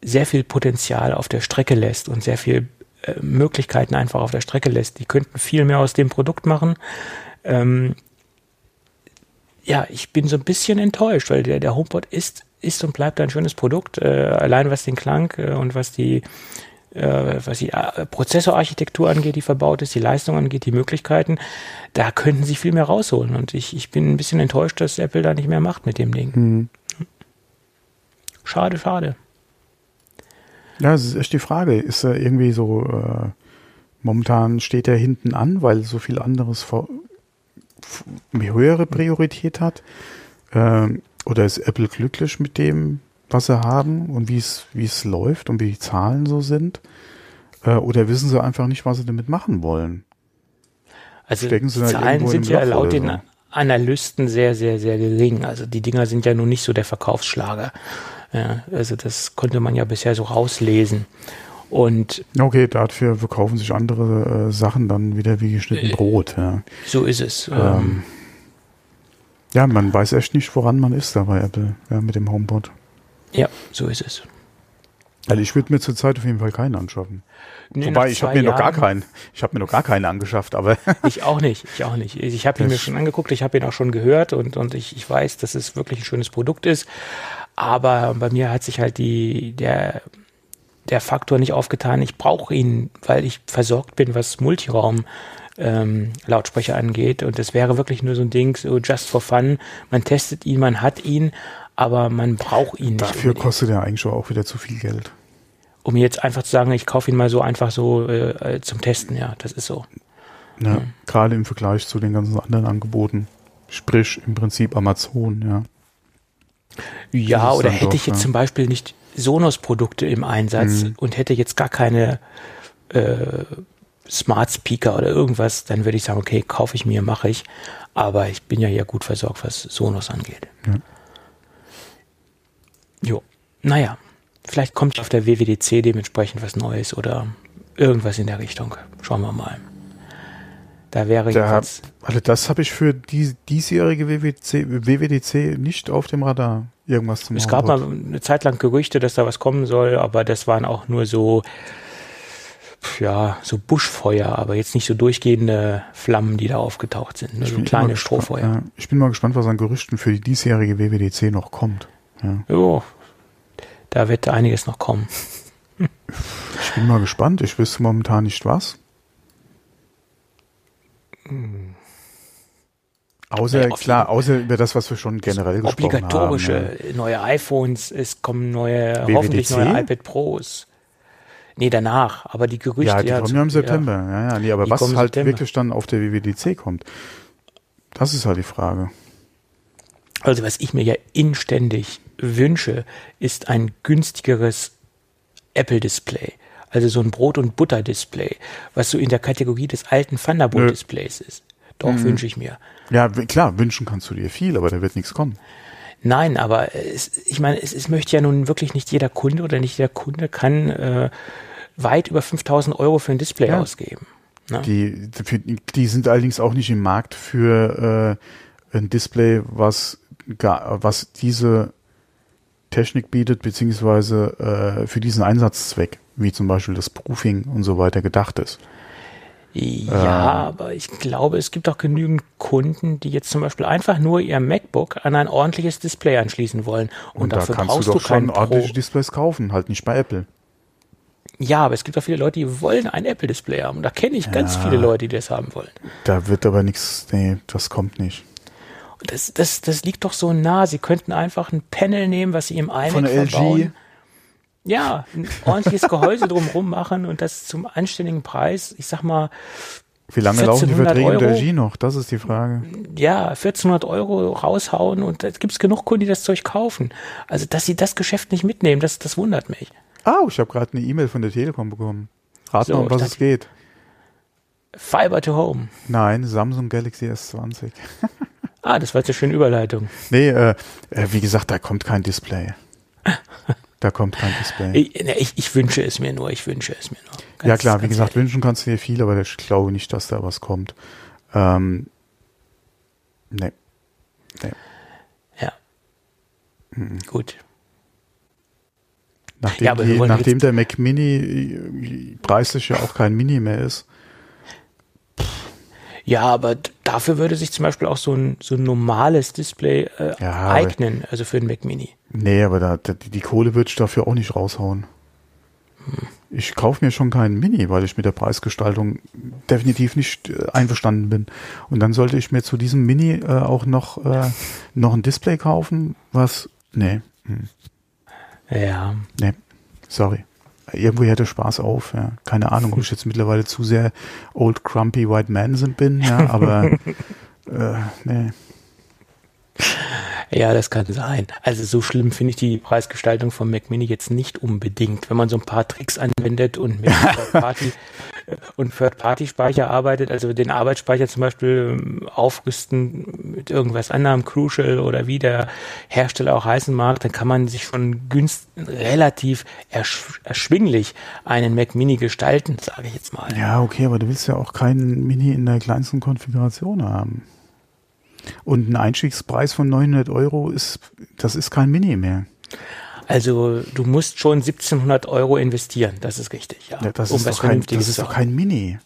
sehr viel Potenzial auf der Strecke lässt und sehr viel äh, Möglichkeiten einfach auf der Strecke lässt. Die könnten viel mehr aus dem Produkt machen. Ähm, ja, ich bin so ein bisschen enttäuscht, weil der, der HomePod ist, ist und bleibt ein schönes Produkt. Äh, allein was den Klang äh, und was die, äh, was die äh, Prozessorarchitektur angeht, die verbaut ist, die Leistung angeht, die Möglichkeiten, da könnten sie viel mehr rausholen. Und ich, ich bin ein bisschen enttäuscht, dass Apple da nicht mehr macht mit dem Ding. Mhm. Schade, schade. Ja, es ist echt die Frage. Ist er irgendwie so, äh, momentan steht er hinten an, weil so viel anderes vor, höhere Priorität hat? Ähm, oder ist Apple glücklich mit dem, was sie haben und wie es, wie es läuft und wie die Zahlen so sind? Äh, oder wissen sie einfach nicht, was sie damit machen wollen? Also die Zahlen sind ja laut den so? Analysten sehr, sehr, sehr gering. Also die Dinger sind ja nun nicht so der Verkaufsschlager. Ja, also das konnte man ja bisher so rauslesen. Und okay, dafür verkaufen sich andere äh, Sachen dann wieder wie geschnitten äh, Brot. Ja. So ist es. Ähm, ähm, ja, man weiß echt nicht, woran man ist da bei Apple ja, mit dem HomePod. Ja, so ist es. Also ich würde mir zurzeit auf jeden Fall keinen anschaffen. Nee, Wobei, ich habe mir Jahren, noch gar keinen. Ich habe mir noch gar keinen angeschafft, aber. ich auch nicht, ich auch nicht. Ich habe ihn mir schon angeguckt, ich habe ihn auch schon gehört und, und ich, ich weiß, dass es wirklich ein schönes Produkt ist. Aber bei mir hat sich halt die, der, der Faktor nicht aufgetan. Ich brauche ihn, weil ich versorgt bin, was Multiraum ähm, Lautsprecher angeht. Und das wäre wirklich nur so ein Ding, so just for fun. Man testet ihn, man hat ihn, aber man braucht ihn nicht. Dafür kostet er eigentlich auch wieder zu viel Geld. Um jetzt einfach zu sagen, ich kaufe ihn mal so einfach so äh, äh zum Testen, ja, das ist so. Ja, mhm. Gerade im Vergleich zu den ganzen anderen Angeboten. Sprich im Prinzip Amazon, ja. Ja, oder hätte ich jetzt ja. zum Beispiel nicht Sonos-Produkte im Einsatz mhm. und hätte jetzt gar keine äh, Smart Speaker oder irgendwas, dann würde ich sagen, okay, kaufe ich mir, mache ich. Aber ich bin ja hier gut versorgt, was Sonos angeht. Ja. Jo, naja, vielleicht kommt auf der WWDC dementsprechend was Neues oder irgendwas in der Richtung. Schauen wir mal. Da wäre da, jetzt. Also das habe ich für die diesjährige WWDC, WWDC nicht auf dem Radar. Irgendwas zum Es gab mal eine Zeit lang Gerüchte, dass da was kommen soll, aber das waren auch nur so, ja, so Buschfeuer, aber jetzt nicht so durchgehende Flammen, die da aufgetaucht sind. Nur so kleine Strohfeuer. Ja, ich bin mal gespannt, was an Gerüchten für die diesjährige WWDC noch kommt. Ja. Jo, da wird einiges noch kommen. ich bin mal gespannt. Ich wüsste momentan nicht was. Außer, ja, klar, außer über das, was wir schon generell gesprochen haben. Obligatorische neue iPhones, es kommen neue, WWDC? hoffentlich neue iPad Pros. Nee, danach, aber die Gerüchte. Ja, die ja, kommen ja im September. Ja, ja, ja nee, aber was halt September. wirklich dann auf der WWDC kommt, das ist halt die Frage. Also was ich mir ja inständig wünsche, ist ein günstigeres Apple-Display. Also so ein Brot- und Butter-Display, was so in der Kategorie des alten Thunderbolt-Displays ist. Doch, mhm. wünsche ich mir. Ja, klar, wünschen kannst du dir viel, aber da wird nichts kommen. Nein, aber es, ich meine, es, es möchte ja nun wirklich nicht jeder Kunde oder nicht jeder Kunde kann äh, weit über 5000 Euro für ein Display ja. ausgeben. Ne? Die, die sind allerdings auch nicht im Markt für äh, ein Display, was, was diese Technik bietet, beziehungsweise äh, für diesen Einsatzzweck, wie zum Beispiel das Proofing und so weiter gedacht ist. Ja, äh, aber ich glaube, es gibt auch genügend Kunden, die jetzt zum Beispiel einfach nur ihr MacBook an ein ordentliches Display anschließen wollen. Und, und dafür da kannst brauchst du doch schon ordentliche. Displays kaufen, halt nicht bei Apple. Ja, aber es gibt auch viele Leute, die wollen ein Apple-Display haben. Da kenne ich ja, ganz viele Leute, die das haben wollen. Da wird aber nichts, nee, das kommt nicht. Das, das, das liegt doch so nah. Sie könnten einfach ein Panel nehmen, was sie im iMac Von der verbauen. LG. Ja, ein ordentliches Gehäuse drumherum machen und das zum anständigen Preis. Ich sag mal, wie lange laufen die Verträge mit LG noch? Das ist die Frage. Ja, 1400 Euro raushauen und da gibt es genug Kunden, die das Zeug kaufen. Also, dass sie das Geschäft nicht mitnehmen, das, das wundert mich. Ah, ich habe gerade eine E-Mail von der Telekom bekommen. Rat so, mal, um was es geht. Fiber to Home. Nein, Samsung Galaxy S20. ah, das war jetzt eine schöne Überleitung. Nee, äh, äh, wie gesagt, da kommt kein Display. da kommt kein Display. Ich, ich, ich, wünsche es mir nur, ich wünsche es mir nur. Ganz, ja klar, wie gesagt, ehrlich. wünschen kannst du dir viel, aber ich glaube nicht, dass da was kommt. Ähm, nee. nee. Ja. Mhm. Gut. Nachdem, ja, die, nachdem der Mac Mini äh, preislich ja auch kein Mini mehr ist. Ja, aber dafür würde sich zum Beispiel auch so ein, so ein normales Display äh, ja, eignen, also für den Mac Mini. Nee, aber da, die, die Kohle würde ich dafür auch nicht raushauen. Hm. Ich kaufe mir schon keinen Mini, weil ich mit der Preisgestaltung definitiv nicht äh, einverstanden bin. Und dann sollte ich mir zu diesem Mini äh, auch noch, äh, noch ein Display kaufen, was, nee. Hm. Ja. Nee, sorry. Irgendwo hört der Spaß auf, ja. Keine Ahnung, ob ich jetzt mittlerweile zu sehr old crumpy white man bin, ja, aber äh, nee. Ja, das kann sein. Also so schlimm finde ich die Preisgestaltung von Mac Mini jetzt nicht unbedingt. Wenn man so ein paar Tricks anwendet und mit Third-Party und Third-Party-Speicher arbeitet, also den Arbeitsspeicher zum Beispiel ähm, aufrüsten mit irgendwas anderem, Crucial oder wie der Hersteller auch heißen mag, dann kann man sich schon günst relativ ersch erschwinglich einen Mac Mini gestalten, sage ich jetzt mal. Ja, okay, aber du willst ja auch keinen Mini in der kleinsten Konfiguration haben. Und ein Einstiegspreis von 900 Euro ist, das ist kein Mini mehr. Also du musst schon 1700 Euro investieren, das ist richtig, ja. ja das, um ist doch kein, das ist doch kein Mini.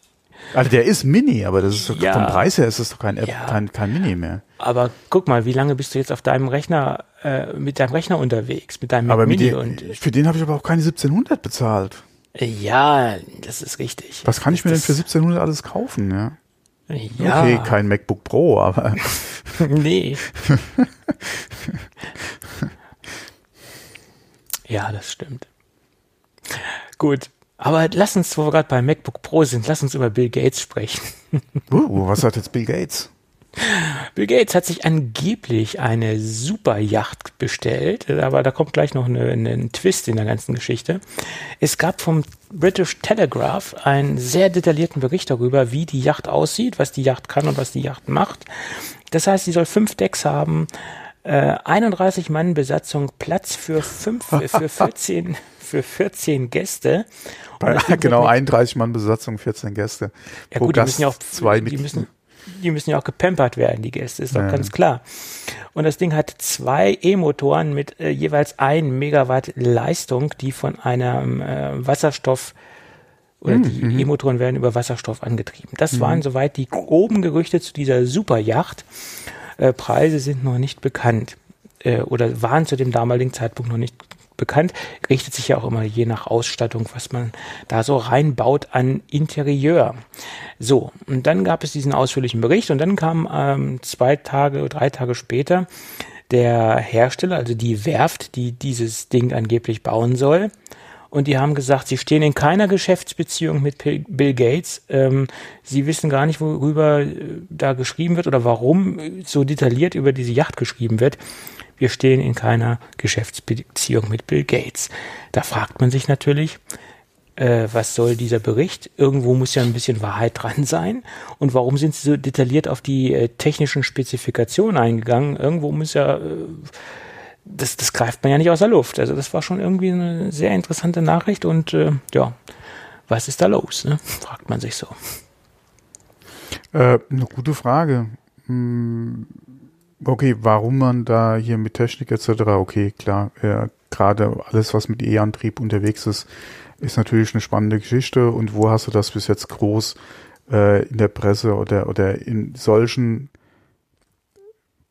Also der ist Mini, aber das ist ja, vom Preis her ist es doch kein, App, ja, kein, kein Mini mehr. Aber guck mal, wie lange bist du jetzt auf deinem Rechner, äh, mit deinem Rechner unterwegs, mit deinem aber Mini? Die, und für den habe ich aber auch keine 1700 bezahlt. Ja, das ist richtig. Was kann ich mir denn für 1700 alles kaufen, ja? Ja. Okay, kein MacBook Pro, aber. nee. ja, das stimmt. Gut. Aber lass uns, wo wir gerade bei MacBook Pro sind, lass uns über Bill Gates sprechen. uh, was hat jetzt Bill Gates? Bill Gates hat sich angeblich eine Superjacht bestellt, aber da kommt gleich noch ein Twist in der ganzen Geschichte. Es gab vom British Telegraph einen sehr detaillierten Bericht darüber, wie die Yacht aussieht, was die Yacht kann und was die Yacht macht. Das heißt, sie soll fünf Decks haben, äh, 31 Mann Besatzung, Platz für fünf, äh, für 14, für 14 Gäste. Bei, genau, 31 Mann Besatzung, 14 Gäste. Ja Pro gut, Gast die müssen ja auch, zwei die müssen, die müssen ja auch gepampert werden, die Gäste, ist doch ja. ganz klar. Und das Ding hat zwei E-Motoren mit äh, jeweils ein Megawatt Leistung, die von einem äh, Wasserstoff oder die mhm. E-Motoren werden über Wasserstoff angetrieben. Das mhm. waren soweit die groben Gerüchte zu dieser Superjacht. Äh, Preise sind noch nicht bekannt äh, oder waren zu dem damaligen Zeitpunkt noch nicht bekannt, richtet sich ja auch immer je nach Ausstattung, was man da so reinbaut an Interieur. So, und dann gab es diesen ausführlichen Bericht und dann kam ähm, zwei Tage, drei Tage später der Hersteller, also die Werft, die dieses Ding angeblich bauen soll, und die haben gesagt, sie stehen in keiner Geschäftsbeziehung mit Bill Gates. Ähm, sie wissen gar nicht, worüber äh, da geschrieben wird oder warum so detailliert über diese Yacht geschrieben wird. Wir stehen in keiner Geschäftsbeziehung mit Bill Gates. Da fragt man sich natürlich, äh, was soll dieser Bericht? Irgendwo muss ja ein bisschen Wahrheit dran sein. Und warum sind sie so detailliert auf die äh, technischen Spezifikationen eingegangen? Irgendwo muss ja... Äh, das, das greift man ja nicht aus der Luft. Also das war schon irgendwie eine sehr interessante Nachricht und äh, ja, was ist da los? Ne? Fragt man sich so. Äh, eine gute Frage. Hm, okay, warum man da hier mit Technik etc. Okay, klar. Ja, Gerade alles, was mit E-Antrieb unterwegs ist, ist natürlich eine spannende Geschichte. Und wo hast du das bis jetzt groß äh, in der Presse oder oder in solchen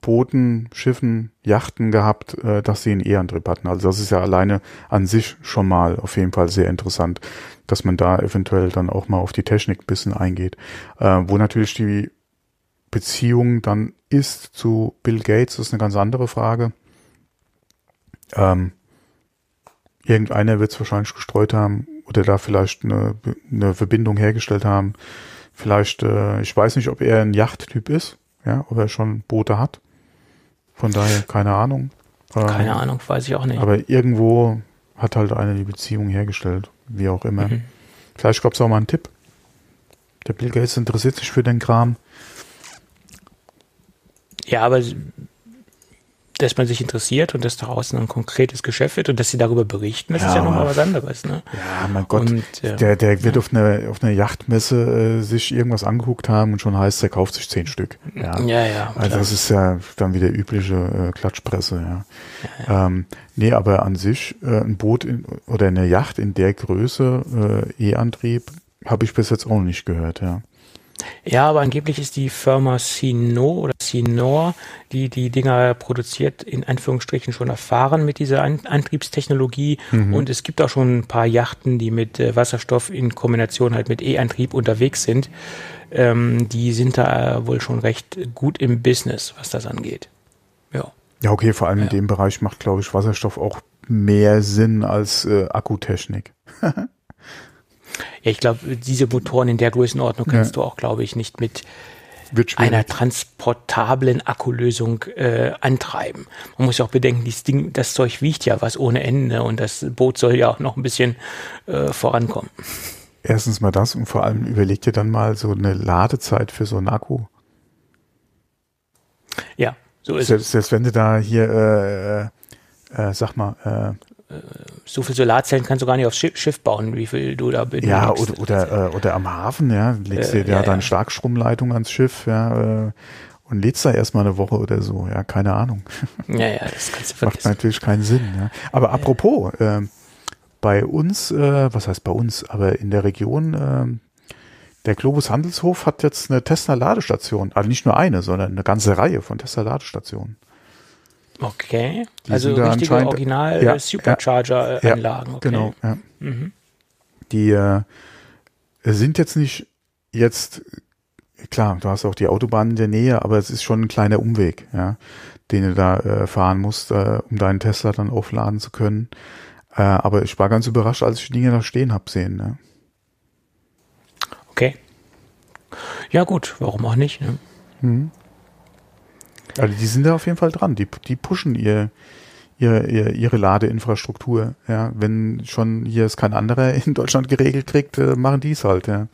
Booten, Schiffen, Yachten gehabt, äh, dass sie einen E-Antrieb hatten. Also das ist ja alleine an sich schon mal auf jeden Fall sehr interessant, dass man da eventuell dann auch mal auf die Technik ein bisschen eingeht. Äh, wo natürlich die Beziehung dann ist zu Bill Gates, ist eine ganz andere Frage. Ähm, irgendeiner wird es wahrscheinlich gestreut haben oder da vielleicht eine, eine Verbindung hergestellt haben. Vielleicht, äh, ich weiß nicht, ob er ein Yachttyp ist, ja, ob er schon Boote hat. Von daher keine Ahnung. Keine ähm, Ahnung, weiß ich auch nicht. Aber irgendwo hat halt einer die Beziehung hergestellt, wie auch immer. Mhm. Vielleicht gab es auch mal einen Tipp. Der Bill Gates interessiert sich für den Kram. Ja, aber dass man sich interessiert und dass daraus ein konkretes Geschäft wird und dass sie darüber berichten, das ja, ist ja nochmal was anderes. Ne? Ja, mein Gott, und, äh, der, der wird ja. auf einer auf einer Yachtmesse äh, sich irgendwas angeguckt haben und schon heißt, er kauft sich zehn Stück. Ja, ja. ja also das ist ja dann wieder übliche äh, Klatschpresse. Ja. Ja, Ähm, nee, aber an sich äh, ein Boot in, oder eine Yacht in der Größe, äh, E-Antrieb, habe ich bis jetzt auch nicht gehört. Ja. Ja, aber angeblich ist die Firma Sino oder Sinor, die die Dinger produziert, in Anführungsstrichen schon erfahren mit dieser An Antriebstechnologie. Mhm. Und es gibt auch schon ein paar Yachten, die mit äh, Wasserstoff in Kombination halt mit E-Antrieb unterwegs sind. Ähm, die sind da äh, wohl schon recht gut im Business, was das angeht. Ja. Ja, okay, vor allem ja. in dem Bereich macht, glaube ich, Wasserstoff auch mehr Sinn als äh, Akkutechnik. Ja, ich glaube, diese Motoren in der Größenordnung kannst ja. du auch, glaube ich, nicht mit einer transportablen Akkulösung äh, antreiben. Man muss ja auch bedenken, dieses Ding, das Zeug wiegt ja was ohne Ende und das Boot soll ja auch noch ein bisschen äh, vorankommen. Erstens mal das und vor allem überleg dir dann mal so eine Ladezeit für so einen Akku. Ja, so ist selbst, es. Selbst wenn du da hier, äh, äh, äh sag mal, äh, so viel Solarzellen kannst du gar nicht aufs Schiff bauen, wie viel du da benötigst. Ja, oder, oder, äh, oder am Hafen, ja, legst äh, dir ja, deine ja. Starkstromleitung ans Schiff, ja, äh, und lädst da erstmal eine Woche oder so, ja, keine Ahnung. Ja, ja, das kannst du vergessen. Macht natürlich keinen Sinn, ja. Aber apropos, äh, bei uns, äh, was heißt bei uns, aber in der Region, äh, der Globus Handelshof hat jetzt eine Tesla-Ladestation, also nicht nur eine, sondern eine ganze Reihe von Tesla-Ladestationen. Okay. Die also richtige Original ja, Supercharger-Anlagen. Ja, okay. Genau. Ja. Mhm. Die äh, sind jetzt nicht jetzt klar, du hast auch die Autobahn in der Nähe, aber es ist schon ein kleiner Umweg, ja, den du da äh, fahren musst, äh, um deinen Tesla dann aufladen zu können. Äh, aber ich war ganz überrascht, als ich die Dinge da stehen hab sehen. Ne? Okay. Ja gut, warum auch nicht? Ne? Mhm. Also die sind da auf jeden Fall dran. Die, die pushen ihr, ihre, ihre, ihre Ladeinfrastruktur. Ja, wenn schon hier es kein anderer in Deutschland geregelt kriegt, äh, machen die es halt. Ja.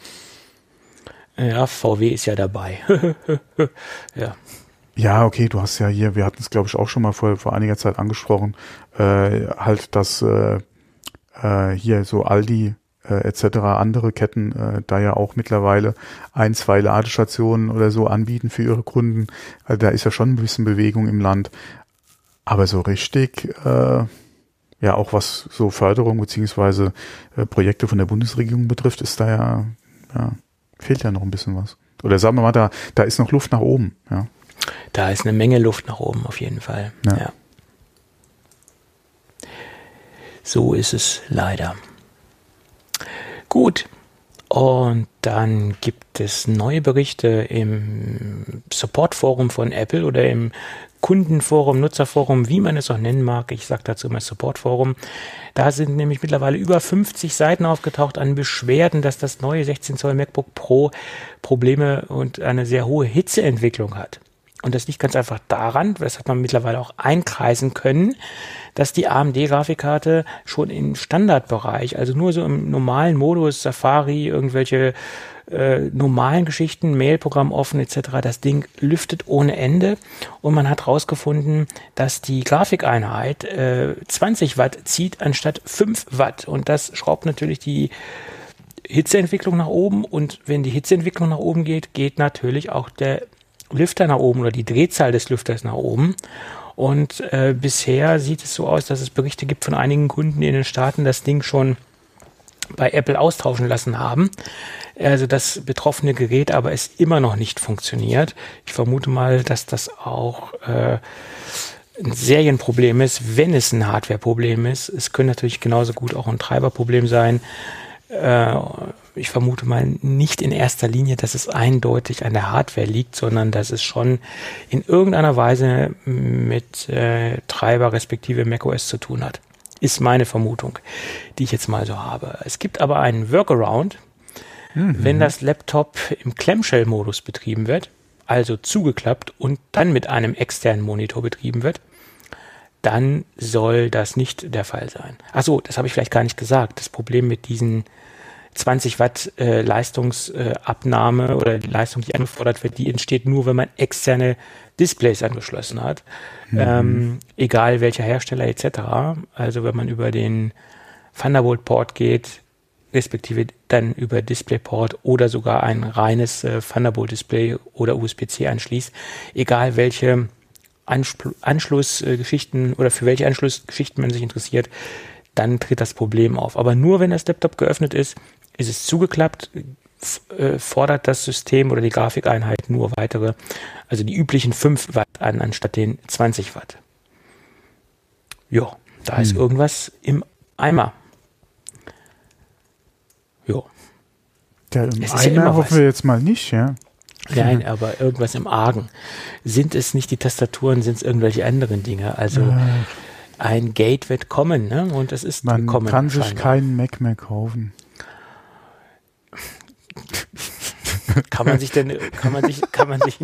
ja, VW ist ja dabei. ja. Ja, okay, du hast ja hier, wir hatten es glaube ich auch schon mal vor, vor einiger Zeit angesprochen, äh, halt, dass äh, äh, hier so Aldi äh, etc. andere Ketten äh, da ja auch mittlerweile ein, zwei Ladestationen oder so anbieten für ihre Kunden. Also da ist ja schon ein bisschen Bewegung im Land. Aber so richtig, äh, ja, auch was so Förderung beziehungsweise äh, Projekte von der Bundesregierung betrifft, ist da ja, ja, fehlt ja noch ein bisschen was. Oder sagen wir mal, da, da ist noch Luft nach oben, ja. Da ist eine Menge Luft nach oben, auf jeden Fall. ja. ja. So ist es leider. Gut. Und dann gibt es neue Berichte im Support-Forum von Apple oder im Kundenforum, Nutzerforum, wie man es auch nennen mag. Ich sage dazu immer Supportforum. Da sind nämlich mittlerweile über 50 Seiten aufgetaucht an Beschwerden, dass das neue 16 Zoll MacBook Pro Probleme und eine sehr hohe Hitzeentwicklung hat. Und das liegt ganz einfach daran, das hat man mittlerweile auch einkreisen können, dass die AMD-Grafikkarte schon im Standardbereich, also nur so im normalen Modus, Safari, irgendwelche äh, normalen Geschichten, Mailprogramm offen etc., das Ding lüftet ohne Ende und man hat herausgefunden, dass die Grafikeinheit äh, 20 Watt zieht anstatt 5 Watt und das schraubt natürlich die Hitzeentwicklung nach oben und wenn die Hitzeentwicklung nach oben geht, geht natürlich auch der Lüfter nach oben oder die Drehzahl des Lüfters nach oben. Und äh, bisher sieht es so aus, dass es Berichte gibt von einigen Kunden in den Staaten, das Ding schon bei Apple austauschen lassen haben. Also das betroffene Gerät aber es immer noch nicht funktioniert. Ich vermute mal, dass das auch äh, ein Serienproblem ist, wenn es ein Hardwareproblem ist. Es könnte natürlich genauso gut auch ein Treiberproblem sein. Äh, ich vermute mal nicht in erster Linie, dass es eindeutig an der Hardware liegt, sondern dass es schon in irgendeiner Weise mit äh, Treiber respektive macOS zu tun hat. Ist meine Vermutung, die ich jetzt mal so habe. Es gibt aber einen Workaround, mhm. wenn das Laptop im Clamshell-Modus betrieben wird, also zugeklappt und dann mit einem externen Monitor betrieben wird, dann soll das nicht der Fall sein. Achso, das habe ich vielleicht gar nicht gesagt. Das Problem mit diesen 20 Watt äh, Leistungsabnahme äh, oder die Leistung, die angefordert wird, die entsteht nur, wenn man externe Displays angeschlossen hat. Mhm. Ähm, egal welcher Hersteller etc. Also wenn man über den Thunderbolt-Port geht, respektive dann über DisplayPort oder sogar ein reines äh, Thunderbolt-Display oder USB-C anschließt, egal welche Anschl Anschlussgeschichten oder für welche Anschlussgeschichten man sich interessiert, dann tritt das Problem auf. Aber nur wenn das Laptop geöffnet ist, ist es zugeklappt, äh, fordert das System oder die Grafikeinheit nur weitere, also die üblichen 5 Watt an, anstatt den 20 Watt. Ja, da hm. ist irgendwas im Eimer. Ja. Ja, im es Eimer ja hoffen wir jetzt mal nicht, ja. Nein, aber irgendwas im Argen. Sind es nicht die Tastaturen, sind es irgendwelche anderen Dinge? Also äh, ein Gate wird kommen, ne? Und es ist man gekommen. Man kann sich keinen Mac mehr kaufen. kann man sich denn, kann man sich, kann man sich,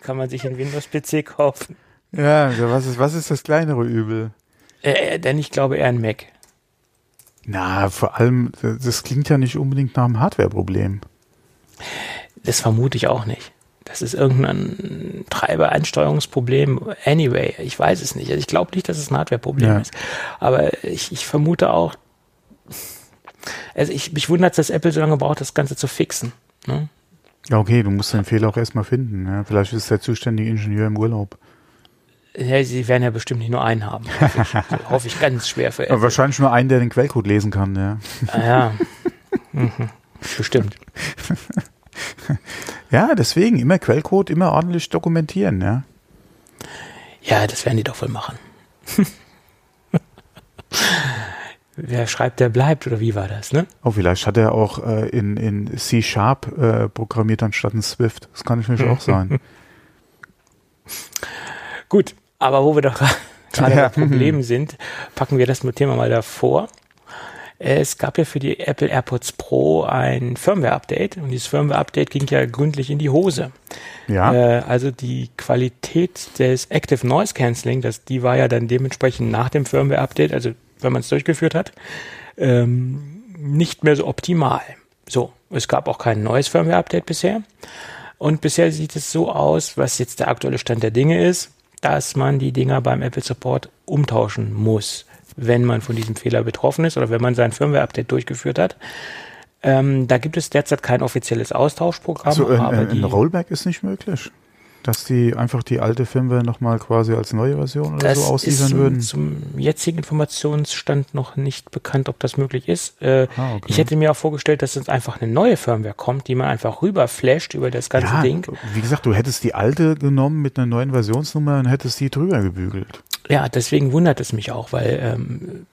kann man sich einen Windows-PC kaufen? Ja, also was ist, was ist das kleinere Übel? Äh, äh, denn ich glaube eher ein Mac. Na, vor allem, das klingt ja nicht unbedingt nach einem Hardware-Problem. Das vermute ich auch nicht. Das ist irgendein Treiber-Ansteuerungsproblem. Anyway, ich weiß es nicht. Also ich glaube nicht, dass es ein Hardware-Problem ja. ist. Aber ich, ich vermute auch, also ich, mich wundert, dass Apple so lange braucht, das Ganze zu fixen. Ne? Ja, okay, du musst den Fehler auch erstmal finden. Ja? Vielleicht ist der zuständige Ingenieur im Urlaub. Ja, sie werden ja bestimmt nicht nur einen haben. Hoffe ich, hoffe ich ganz schwer für Apple. Wahrscheinlich nur einen, der den Quellcode lesen kann, ja. Ah, ja. Mhm. Bestimmt. ja, deswegen immer Quellcode immer ordentlich dokumentieren, ja. Ja, das werden die doch wohl machen. wer schreibt, der bleibt, oder wie war das, ne? Oh, vielleicht hat er auch äh, in, in C-Sharp äh, programmiert anstatt in Swift. Das kann natürlich auch sein. Gut, aber wo wir doch gerade ja. bei Problemen sind, packen wir das Thema mal davor. Es gab ja für die Apple AirPods Pro ein Firmware-Update und dieses Firmware-Update ging ja gründlich in die Hose. Ja. Äh, also die Qualität des Active Noise Cancelling, das, die war ja dann dementsprechend nach dem Firmware-Update, also wenn man es durchgeführt hat, ähm, nicht mehr so optimal. So, es gab auch kein neues Firmware-Update bisher. Und bisher sieht es so aus, was jetzt der aktuelle Stand der Dinge ist, dass man die Dinger beim Apple Support umtauschen muss, wenn man von diesem Fehler betroffen ist oder wenn man sein Firmware-Update durchgeführt hat. Ähm, da gibt es derzeit kein offizielles Austauschprogramm. Also ein, ein, ein Rollback ist nicht möglich? Dass die einfach die alte Firmware nochmal quasi als neue Version oder das so ausliefern ist würden? Zum jetzigen Informationsstand noch nicht bekannt, ob das möglich ist. Äh, ah, okay. Ich hätte mir auch vorgestellt, dass es einfach eine neue Firmware kommt, die man einfach rüberflasht über das ganze ja, Ding. Wie gesagt, du hättest die alte genommen mit einer neuen Versionsnummer und hättest die drüber gebügelt. Ja, deswegen wundert es mich auch, weil ähm,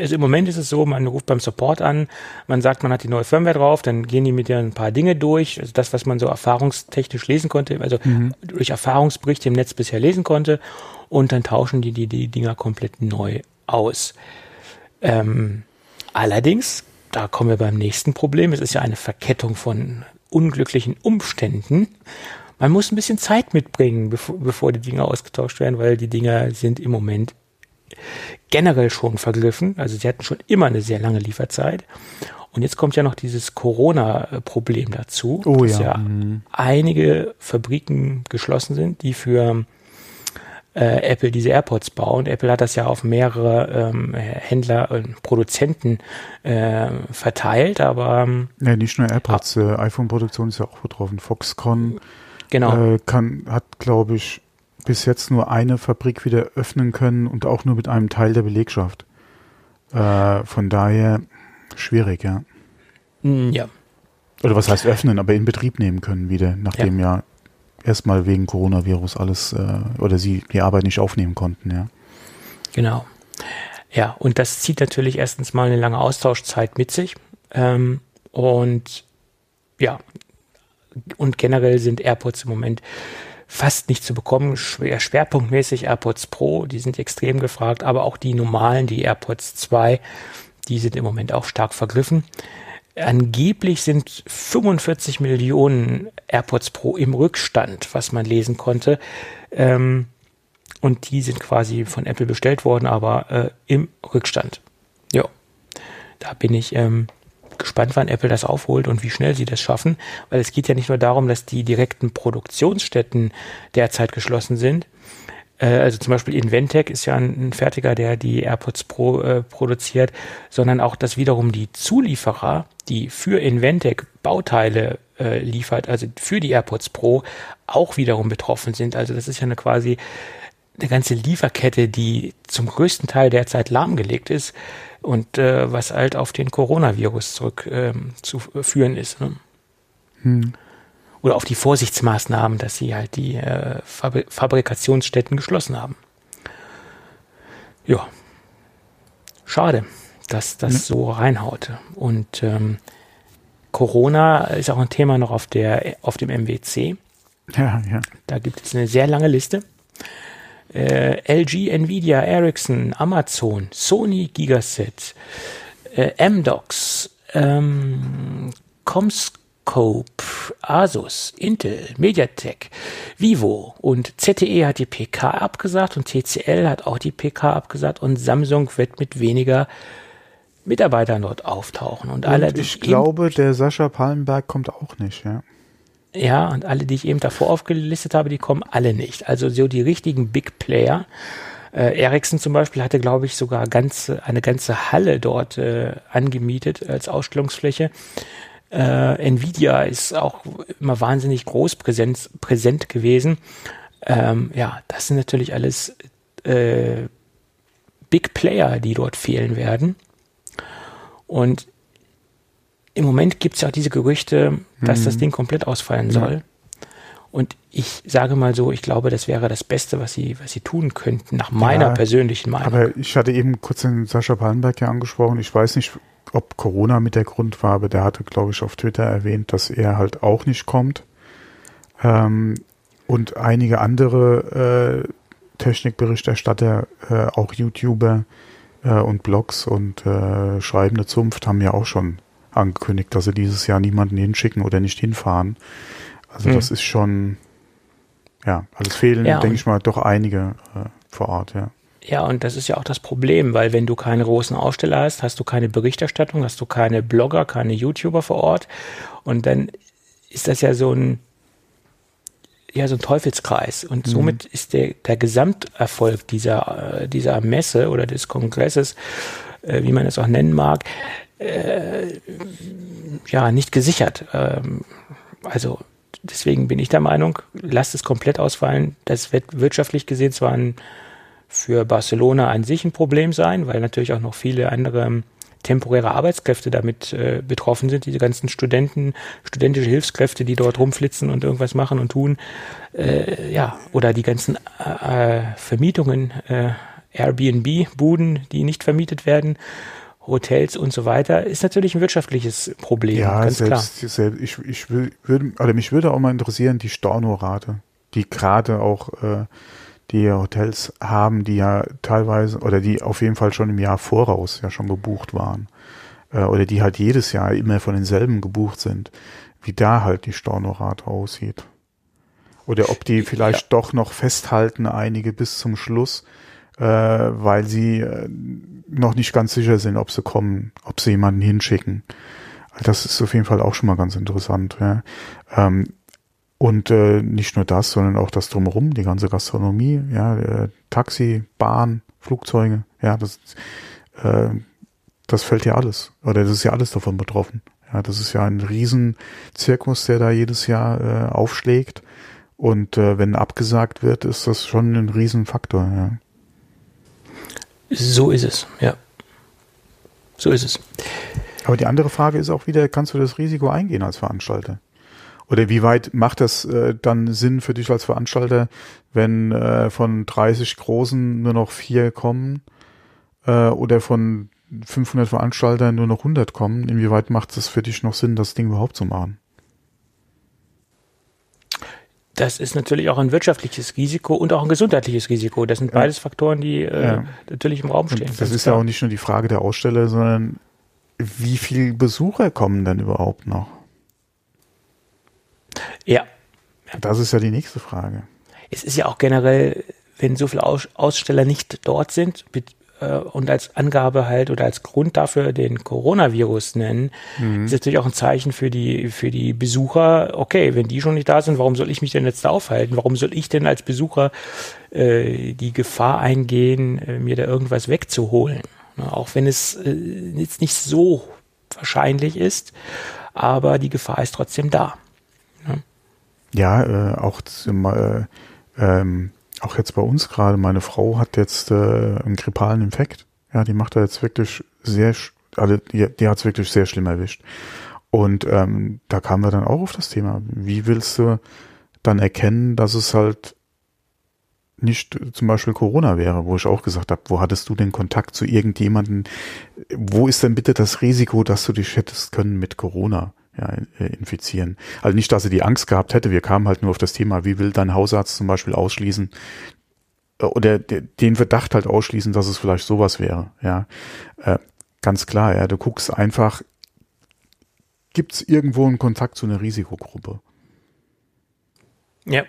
also im Moment ist es so, man ruft beim Support an, man sagt, man hat die neue Firmware drauf, dann gehen die mit dir ein paar Dinge durch, also das, was man so erfahrungstechnisch lesen konnte, also mhm. durch Erfahrungsberichte im Netz bisher lesen konnte, und dann tauschen die die, die Dinger komplett neu aus. Ähm, allerdings, da kommen wir beim nächsten Problem, es ist ja eine Verkettung von unglücklichen Umständen. Man muss ein bisschen Zeit mitbringen, bevor, bevor die Dinger ausgetauscht werden, weil die Dinger sind im Moment generell schon vergriffen. Also sie hatten schon immer eine sehr lange Lieferzeit. Und jetzt kommt ja noch dieses Corona-Problem dazu, oh, dass ja, ja mhm. einige Fabriken geschlossen sind, die für äh, Apple diese AirPods bauen. Apple hat das ja auf mehrere ähm, Händler und Produzenten äh, verteilt, aber ähm, ja, nicht nur AirPods, äh, iPhone-Produktion ist ja auch betroffen. Foxconn genau. äh, kann, hat, glaube ich, bis jetzt nur eine Fabrik wieder öffnen können und auch nur mit einem Teil der Belegschaft. Äh, von daher schwierig, ja. Mm, ja. Oder was heißt öffnen, aber in Betrieb nehmen können wieder, nachdem ja, ja erstmal wegen Coronavirus alles äh, oder sie die Arbeit nicht aufnehmen konnten, ja. Genau. Ja, und das zieht natürlich erstens mal eine lange Austauschzeit mit sich. Ähm, und ja, und generell sind AirPods im Moment fast nicht zu bekommen. Schwer, schwerpunktmäßig AirPods Pro, die sind extrem gefragt, aber auch die normalen, die AirPods 2, die sind im Moment auch stark vergriffen. Angeblich sind 45 Millionen AirPods Pro im Rückstand, was man lesen konnte. Ähm, und die sind quasi von Apple bestellt worden, aber äh, im Rückstand. Ja, da bin ich ähm, gespannt, wann Apple das aufholt und wie schnell sie das schaffen, weil es geht ja nicht nur darum, dass die direkten Produktionsstätten derzeit geschlossen sind. Äh, also zum Beispiel Inventec ist ja ein, Fertiger, der die AirPods Pro äh, produziert, sondern auch, dass wiederum die Zulieferer, die für Inventec Bauteile äh, liefert, also für die AirPods Pro, auch wiederum betroffen sind. Also das ist ja eine quasi eine ganze Lieferkette, die zum größten Teil derzeit lahmgelegt ist und äh, was halt auf den Coronavirus zurückzuführen ähm, ist. Ne? Hm. Oder auf die Vorsichtsmaßnahmen, dass sie halt die äh, Fabri Fabrikationsstätten geschlossen haben. Ja, schade, dass das ja. so reinhaut. Und ähm, Corona ist auch ein Thema noch auf, der, auf dem MWC. Ja, ja. Da gibt es eine sehr lange Liste äh, LG, Nvidia, Ericsson, Amazon, Sony, Gigaset, äh, MDocs, ähm, Comscope, Asus, Intel, Mediatek, Vivo und ZTE hat die PK abgesagt und TCL hat auch die PK abgesagt und Samsung wird mit weniger Mitarbeitern dort auftauchen. Und, und alle, ich glaube, der Sascha Pallenberg kommt auch nicht, ja. Ja, und alle, die ich eben davor aufgelistet habe, die kommen alle nicht. Also so die richtigen Big Player. Äh, Ericsson zum Beispiel hatte, glaube ich, sogar ganze, eine ganze Halle dort äh, angemietet als Ausstellungsfläche. Äh, Nvidia ist auch immer wahnsinnig groß präsent, präsent gewesen. Ähm, ja, das sind natürlich alles äh, Big Player, die dort fehlen werden. Und im Moment gibt es ja auch diese Gerüchte, dass mhm. das Ding komplett ausfallen soll. Ja. Und ich sage mal so, ich glaube, das wäre das Beste, was sie, was sie tun könnten, nach meiner ja, persönlichen Meinung. Aber ich hatte eben kurz den Sascha Pallenberg ja angesprochen. Ich weiß nicht, ob Corona mit der Grund war, aber der hatte, glaube ich, auf Twitter erwähnt, dass er halt auch nicht kommt. Ähm, und einige andere äh, Technikberichterstatter, äh, auch YouTuber äh, und Blogs und äh, schreibende Zunft haben ja auch schon angekündigt, dass sie dieses Jahr niemanden hinschicken oder nicht hinfahren. Also hm. das ist schon, ja, also es fehlen, ja, denke ich mal, doch einige äh, vor Ort, ja. Ja, und das ist ja auch das Problem, weil wenn du keine großen Aussteller hast, hast du keine Berichterstattung, hast du keine Blogger, keine YouTuber vor Ort und dann ist das ja so ein ja so ein Teufelskreis und mhm. somit ist der der Gesamterfolg dieser äh, dieser Messe oder des Kongresses, äh, wie man es auch nennen mag, äh, ja, nicht gesichert. Ähm, also deswegen bin ich der Meinung, lasst es komplett ausfallen. Das wird wirtschaftlich gesehen zwar ein, für Barcelona an sich ein Problem sein, weil natürlich auch noch viele andere temporäre Arbeitskräfte damit äh, betroffen sind, diese ganzen Studenten, studentische Hilfskräfte, die dort rumflitzen und irgendwas machen und tun, äh, ja, oder die ganzen äh, Vermietungen, äh, Airbnb-Buden, die nicht vermietet werden, Hotels und so weiter, ist natürlich ein wirtschaftliches Problem. Ja, ganz selbst, klar. Selbst, ich, ich will, würde, also mich würde auch mal interessieren, die Stornorate, die gerade auch äh, die Hotels haben, die ja teilweise oder die auf jeden Fall schon im Jahr voraus ja schon gebucht waren äh, oder die halt jedes Jahr immer von denselben gebucht sind, wie da halt die Stornorate aussieht. Oder ob die vielleicht ja. doch noch festhalten, einige bis zum Schluss, äh, weil sie äh, noch nicht ganz sicher sind, ob sie kommen, ob sie jemanden hinschicken. Das ist auf jeden Fall auch schon mal ganz interessant. Ja. Ähm, und äh, nicht nur das, sondern auch das drumherum, die ganze Gastronomie, ja, äh, Taxi, Bahn, Flugzeuge, ja, das, äh, das fällt ja alles. Oder das ist ja alles davon betroffen. Ja, das ist ja ein Riesenzirkus, der da jedes Jahr äh, aufschlägt. Und äh, wenn abgesagt wird, ist das schon ein Riesenfaktor. Ja. So ist es, ja. So ist es. Aber die andere Frage ist auch wieder, kannst du das Risiko eingehen als Veranstalter? Oder wie weit macht das äh, dann Sinn für dich als Veranstalter, wenn äh, von 30 Großen nur noch vier kommen äh, oder von 500 Veranstaltern nur noch 100 kommen? Inwieweit macht es für dich noch Sinn, das Ding überhaupt zu machen? Das ist natürlich auch ein wirtschaftliches Risiko und auch ein gesundheitliches Risiko. Das sind beides Faktoren, die äh, ja. natürlich im Raum stehen. Und das ist ja auch nicht nur die Frage der Aussteller, sondern wie viele Besucher kommen denn überhaupt noch? Ja. Das ist ja die nächste Frage. Es ist ja auch generell, wenn so viele Aussteller nicht dort sind, äh, und als Angabe halt oder als Grund dafür den Coronavirus nennen, mhm. ist natürlich auch ein Zeichen für die, für die Besucher, okay, wenn die schon nicht da sind, warum soll ich mich denn jetzt da aufhalten? Warum soll ich denn als Besucher äh, die Gefahr eingehen, äh, mir da irgendwas wegzuholen? Na, auch wenn es äh, jetzt nicht so wahrscheinlich ist, aber die Gefahr ist trotzdem da. Ne? Ja, äh, auch äh, ähm, auch jetzt bei uns gerade, meine Frau hat jetzt äh, einen grippalen Infekt. Ja, die macht da jetzt wirklich sehr, also die, die hat es wirklich sehr schlimm erwischt. Und ähm, da kamen wir dann auch auf das Thema. Wie willst du dann erkennen, dass es halt nicht zum Beispiel Corona wäre, wo ich auch gesagt habe, wo hattest du den Kontakt zu irgendjemanden? Wo ist denn bitte das Risiko, dass du dich hättest können mit Corona? Ja, äh, infizieren. Also nicht, dass sie die Angst gehabt hätte, wir kamen halt nur auf das Thema, wie will dein Hausarzt zum Beispiel ausschließen äh, oder den Verdacht halt ausschließen, dass es vielleicht sowas wäre, ja. Äh, ganz klar, ja, du guckst einfach, gibt es irgendwo einen Kontakt zu einer Risikogruppe? Ja.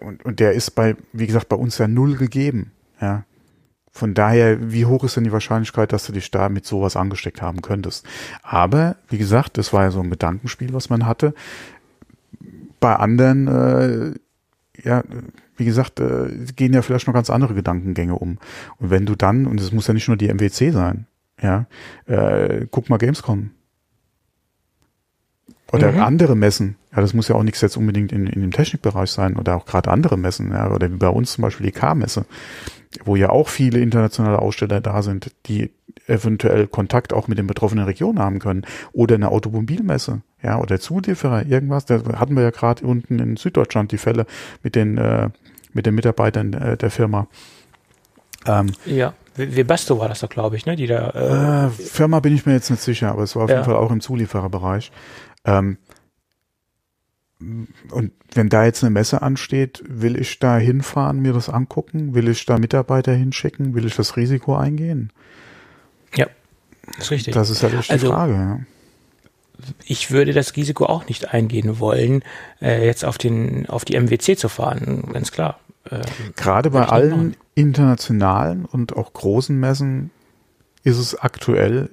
und, und der ist bei, wie gesagt, bei uns ja null gegeben, ja. Von daher, wie hoch ist denn die Wahrscheinlichkeit, dass du dich da mit sowas angesteckt haben könntest? Aber, wie gesagt, das war ja so ein Gedankenspiel, was man hatte. Bei anderen, äh, ja, wie gesagt, äh, gehen ja vielleicht noch ganz andere Gedankengänge um. Und wenn du dann, und es muss ja nicht nur die MWC sein, ja, äh, guck mal Gamescom. Oder mhm. andere Messen. Ja, das muss ja auch nichts jetzt unbedingt in, in dem Technikbereich sein oder auch gerade andere Messen, ja, oder wie bei uns zum Beispiel die K-Messe wo ja auch viele internationale Aussteller da sind, die eventuell Kontakt auch mit den betroffenen Regionen haben können. Oder eine Automobilmesse, ja, oder Zulieferer, irgendwas. Da hatten wir ja gerade unten in Süddeutschland die Fälle mit den, äh, mit den Mitarbeitern äh, der Firma. Ähm, ja, Webasto war das doch, glaube ich, ne? Die da, äh, äh, Firma bin ich mir jetzt nicht sicher, aber es war auf ja. jeden Fall auch im Zuliefererbereich. Ähm, und wenn da jetzt eine Messe ansteht, will ich da hinfahren, mir das angucken? Will ich da Mitarbeiter hinschicken? Will ich das Risiko eingehen? Ja, ist richtig. Das ist halt die also, Frage. Ja. Ich würde das Risiko auch nicht eingehen wollen, äh, jetzt auf den auf die MWC zu fahren, ganz klar. Äh, Gerade bei allen internationalen und auch großen Messen ist es aktuell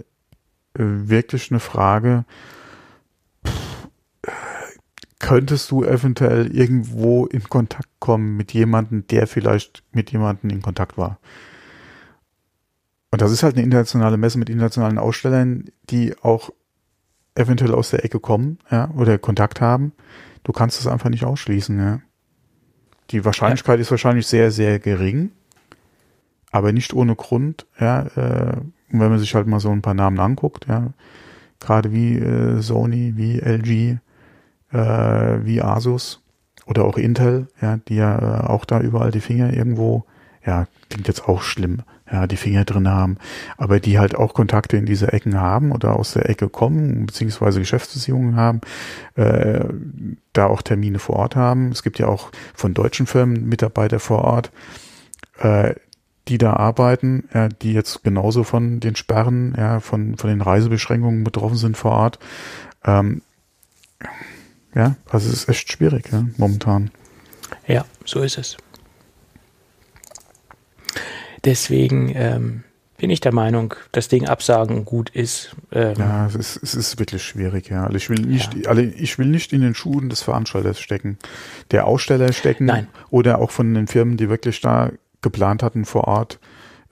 äh, wirklich eine Frage, könntest du eventuell irgendwo in Kontakt kommen mit jemandem, der vielleicht mit jemandem in Kontakt war. Und das ist halt eine internationale Messe mit internationalen Ausstellern, die auch eventuell aus der Ecke kommen, ja, oder Kontakt haben. Du kannst es einfach nicht ausschließen, ja. Die Wahrscheinlichkeit ja. ist wahrscheinlich sehr, sehr gering, aber nicht ohne Grund, ja, äh, wenn man sich halt mal so ein paar Namen anguckt, ja, gerade wie äh, Sony, wie LG, äh, wie Asus oder auch Intel, ja, die ja äh, auch da überall die Finger irgendwo, ja, klingt jetzt auch schlimm, ja, die Finger drin haben, aber die halt auch Kontakte in diese Ecken haben oder aus der Ecke kommen, beziehungsweise Geschäftsbeziehungen haben, äh, da auch Termine vor Ort haben. Es gibt ja auch von deutschen Firmen Mitarbeiter vor Ort, äh, die da arbeiten, ja, die jetzt genauso von den Sperren, ja, von, von den Reisebeschränkungen betroffen sind vor Ort. Ähm, ja, also es ist echt schwierig, ja, momentan. Ja, so ist es. Deswegen ähm, bin ich der Meinung, das Ding absagen gut ist. Ähm, ja, es ist, es ist wirklich schwierig, ja. Also ich will nicht, ja. alle, ich will nicht in den Schuhen des Veranstalters stecken, der Aussteller stecken Nein. oder auch von den Firmen, die wirklich da geplant hatten vor Ort,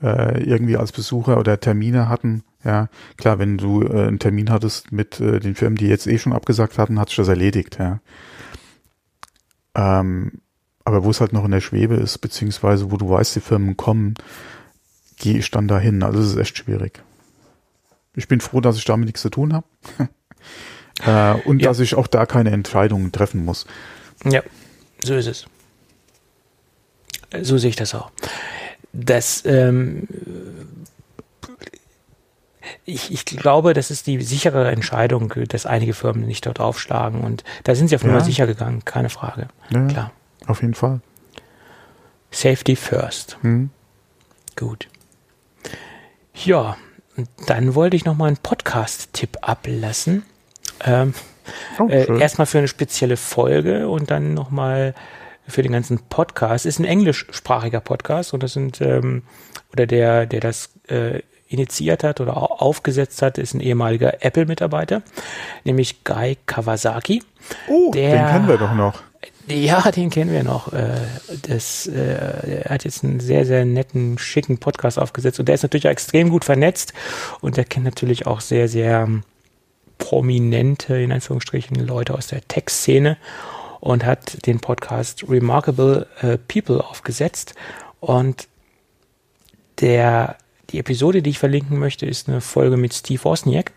äh, irgendwie als Besucher oder Termine hatten. Ja, klar, wenn du äh, einen Termin hattest mit äh, den Firmen, die jetzt eh schon abgesagt hatten, hat sich das erledigt, ja. Ähm, aber wo es halt noch in der Schwebe ist, beziehungsweise wo du weißt, die Firmen kommen, gehe ich dann dahin. Also es ist echt schwierig. Ich bin froh, dass ich damit nichts zu tun habe. äh, und ja. dass ich auch da keine Entscheidungen treffen muss. Ja, so ist es. So sehe ich das auch. Das, ähm, ich, ich glaube, das ist die sichere Entscheidung, dass einige Firmen nicht dort aufschlagen. Und da sind sie auf jeden Fall sicher gegangen, keine Frage. Ja, Klar. Auf jeden Fall. Safety first. Mhm. Gut. Ja, dann wollte ich nochmal einen Podcast-Tipp ablassen. Ähm, oh, äh, erstmal für eine spezielle Folge und dann nochmal für den ganzen Podcast. Ist ein englischsprachiger Podcast und das sind, ähm, oder der, der das äh, initiiert hat oder aufgesetzt hat, ist ein ehemaliger Apple-Mitarbeiter, nämlich Guy Kawasaki. Oh, der, den kennen wir doch noch. Ja, den kennen wir noch. Äh, das, äh, er hat jetzt einen sehr, sehr netten, schicken Podcast aufgesetzt und der ist natürlich auch extrem gut vernetzt und er kennt natürlich auch sehr, sehr prominente, in Anführungsstrichen, Leute aus der Tech-Szene und hat den Podcast Remarkable äh, People aufgesetzt und der, die Episode, die ich verlinken möchte, ist eine Folge mit Steve Wozniak.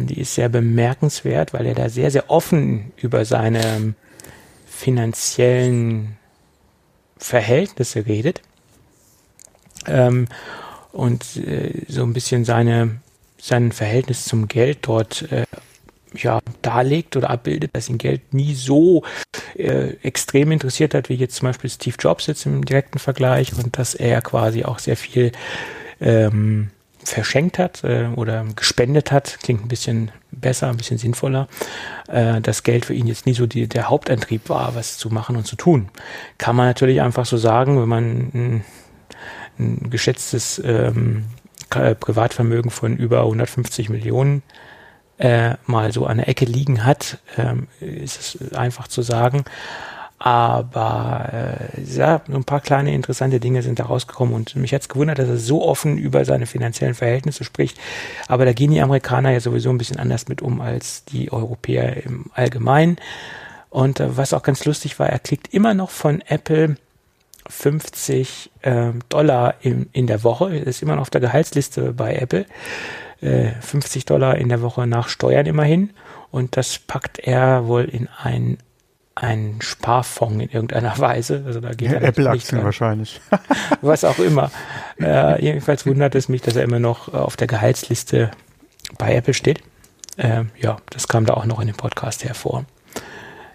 die ist sehr bemerkenswert, weil er da sehr, sehr offen über seine finanziellen Verhältnisse redet ähm, und äh, so ein bisschen seine sein Verhältnis zum Geld dort äh, ja darlegt oder abbildet, dass ihn Geld nie so äh, extrem interessiert hat wie jetzt zum Beispiel Steve Jobs jetzt im direkten Vergleich und dass er quasi auch sehr viel ähm, verschenkt hat äh, oder gespendet hat, klingt ein bisschen besser, ein bisschen sinnvoller, äh, das Geld für ihn jetzt nie so die, der Hauptantrieb war, was zu machen und zu tun. Kann man natürlich einfach so sagen, wenn man ein, ein geschätztes ähm, Privatvermögen von über 150 Millionen äh, mal so an der Ecke liegen hat, ähm, ist es einfach zu sagen. Aber äh, ja, so ein paar kleine interessante Dinge sind da rausgekommen und mich hat es gewundert, dass er so offen über seine finanziellen Verhältnisse spricht. Aber da gehen die Amerikaner ja sowieso ein bisschen anders mit um als die Europäer im Allgemeinen. Und äh, was auch ganz lustig war, er kriegt immer noch von Apple 50 äh, Dollar in, in der Woche. Ist immer noch auf der Gehaltsliste bei Apple. Äh, 50 Dollar in der Woche nach Steuern immerhin. Und das packt er wohl in ein ein Sparfonds in irgendeiner Weise. Also da geht ja, Apple-Aktien wahrscheinlich. Was auch immer. Äh, jedenfalls wundert es mich, dass er immer noch auf der Gehaltsliste bei Apple steht. Äh, ja, das kam da auch noch in dem Podcast hervor.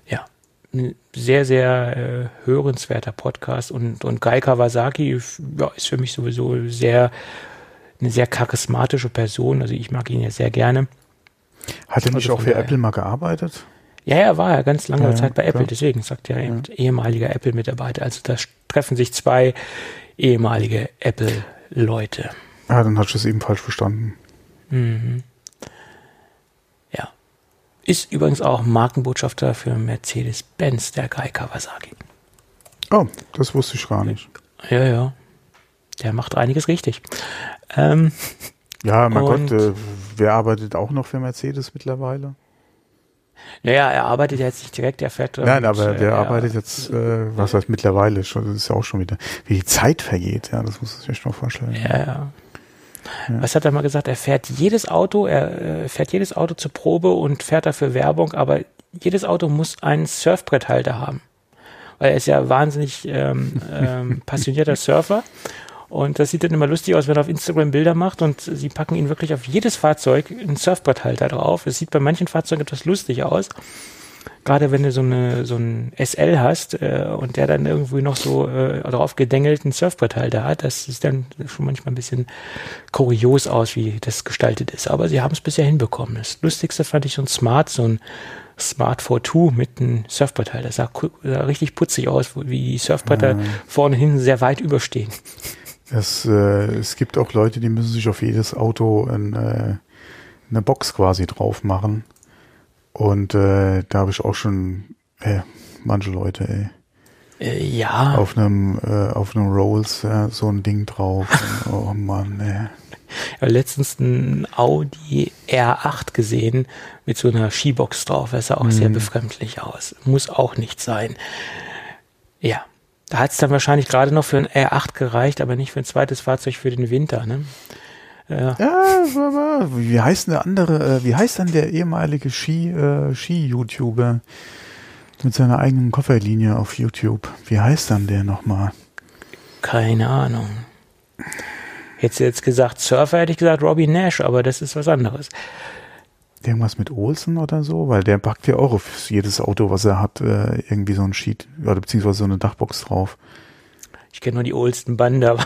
Ja, ein sehr, sehr äh, hörenswerter Podcast und, und Guy Kawasaki ja, ist für mich sowieso sehr, eine sehr charismatische Person. Also ich mag ihn ja sehr gerne. Hat er nicht also auch für Apple mal gearbeitet? Ja, er war ja ganz lange ja, Zeit bei Apple, klar. deswegen sagt er ja. ehemaliger Apple-Mitarbeiter. Also da treffen sich zwei ehemalige Apple-Leute. Ja, dann hast du es eben falsch verstanden. Mhm. Ja. Ist übrigens auch Markenbotschafter für Mercedes-Benz, der Kai Kawasaki. Oh, das wusste ich gar nicht. Ja, ja. Der macht einiges richtig. Ähm, ja, mein Gott, äh, wer arbeitet auch noch für Mercedes mittlerweile? Naja, er arbeitet jetzt nicht direkt, er fährt. Nein, aber der äh, arbeitet jetzt, äh, was heißt mittlerweile schon, das ist ja auch schon wieder, wie die Zeit vergeht, ja, das muss man sich echt noch vorstellen. Ja, ja. ja. Was hat er mal gesagt? Er fährt jedes Auto, er äh, fährt jedes Auto zur Probe und fährt dafür Werbung, aber jedes Auto muss einen Surfbretthalter haben. Weil er ist ja wahnsinnig ähm, ähm, passionierter Surfer Und das sieht dann immer lustig aus, wenn er auf Instagram Bilder macht und sie packen ihn wirklich auf jedes Fahrzeug einen Surfbretthalter drauf. Es sieht bei manchen Fahrzeugen etwas lustig aus. Gerade wenn du so, eine, so ein SL hast äh, und der dann irgendwie noch so äh, drauf gedängelten Surfbretthalter hat, das sieht dann schon manchmal ein bisschen kurios aus, wie das gestaltet ist. Aber sie haben es bisher hinbekommen. Das Lustigste fand ich so ein Smart, so ein Smart 4.2 mit einem Surfbretthalter. Das sah, sah, richtig putzig aus, wie die Surfbretter mhm. vorne hinten sehr weit überstehen. Es, äh, es gibt auch Leute, die müssen sich auf jedes Auto ein, äh, eine Box quasi drauf machen. Und äh, da habe ich auch schon äh, manche Leute, ey. Äh, ja. Auf einem, äh, auf einem Rolls ja, so ein Ding drauf. oh Mann, ey. Ich habe letztens ein Audi R8 gesehen mit so einer Skibox drauf. Das sah auch mhm. sehr befremdlich aus. Muss auch nicht sein. Ja. Da hat es dann wahrscheinlich gerade noch für ein R8 gereicht, aber nicht für ein zweites Fahrzeug für den Winter, ne? Ja. ja, wie heißt denn der andere, äh, wie heißt dann der ehemalige Ski, äh, Ski-YouTuber mit seiner eigenen Kofferlinie auf YouTube? Wie heißt dann der nochmal? Keine Ahnung. Hättest du jetzt gesagt Surfer, hätte ich gesagt Robbie Nash, aber das ist was anderes. Irgendwas mit Olsen oder so? Weil der packt ja auch auf jedes Auto, was er hat, äh, irgendwie so ein Sheet oder beziehungsweise so eine Dachbox drauf. Ich kenne nur die Olsten Bande, aber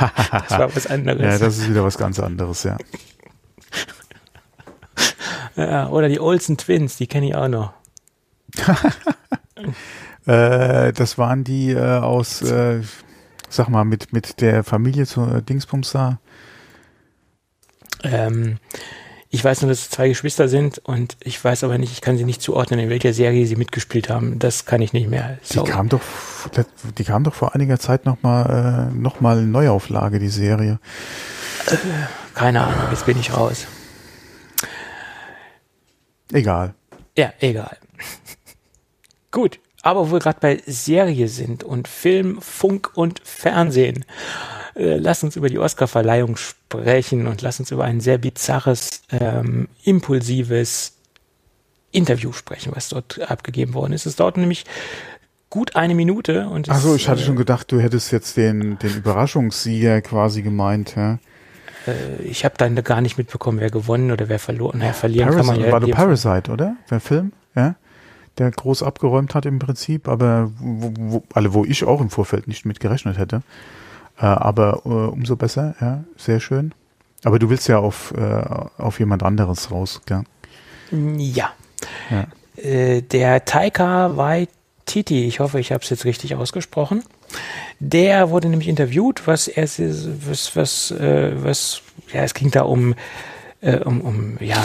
das war was anderes. Ja, das ist wieder was ganz anderes, ja. ja oder die Olsen Twins, die kenne ich auch noch. äh, das waren die äh, aus, äh, sag mal, mit, mit der Familie zu äh, Dingsbums da. Ähm, ich weiß nur, dass es zwei Geschwister sind und ich weiß aber nicht, ich kann sie nicht zuordnen, in welcher Serie sie mitgespielt haben. Das kann ich nicht mehr. Die kam doch, die kam doch vor einiger Zeit nochmal äh, noch mal Neuauflage, die Serie. Äh, keine Ahnung, jetzt bin ich raus. Egal. Ja, egal. Gut, aber wo wir gerade bei Serie sind und Film, Funk und Fernsehen äh, lass uns über die Oscarverleihung sprechen und lass uns über ein sehr bizarres, ähm, impulsives Interview sprechen, was dort abgegeben worden ist. Es dauert nämlich gut eine Minute. Und Achso, ich hatte äh, schon gedacht, du hättest jetzt den, den Überraschungssieger quasi gemeint. Ja? Äh, ich habe dann gar nicht mitbekommen, wer gewonnen oder wer verloren. Naja, verlieren Parasite, kann man ja. War du Parasite, oder? Der Film? Ja? Der groß abgeräumt hat im Prinzip, aber wo, wo, alle, wo ich auch im Vorfeld nicht mit gerechnet hätte. Äh, aber äh, umso besser, ja, sehr schön. Aber du willst ja auf, äh, auf jemand anderes raus, gell? Ja. ja. Der Taika Waititi, ich hoffe, ich habe es jetzt richtig ausgesprochen, der wurde nämlich interviewt, was er, was, was, was, ja, es ging da um, um, um, ja,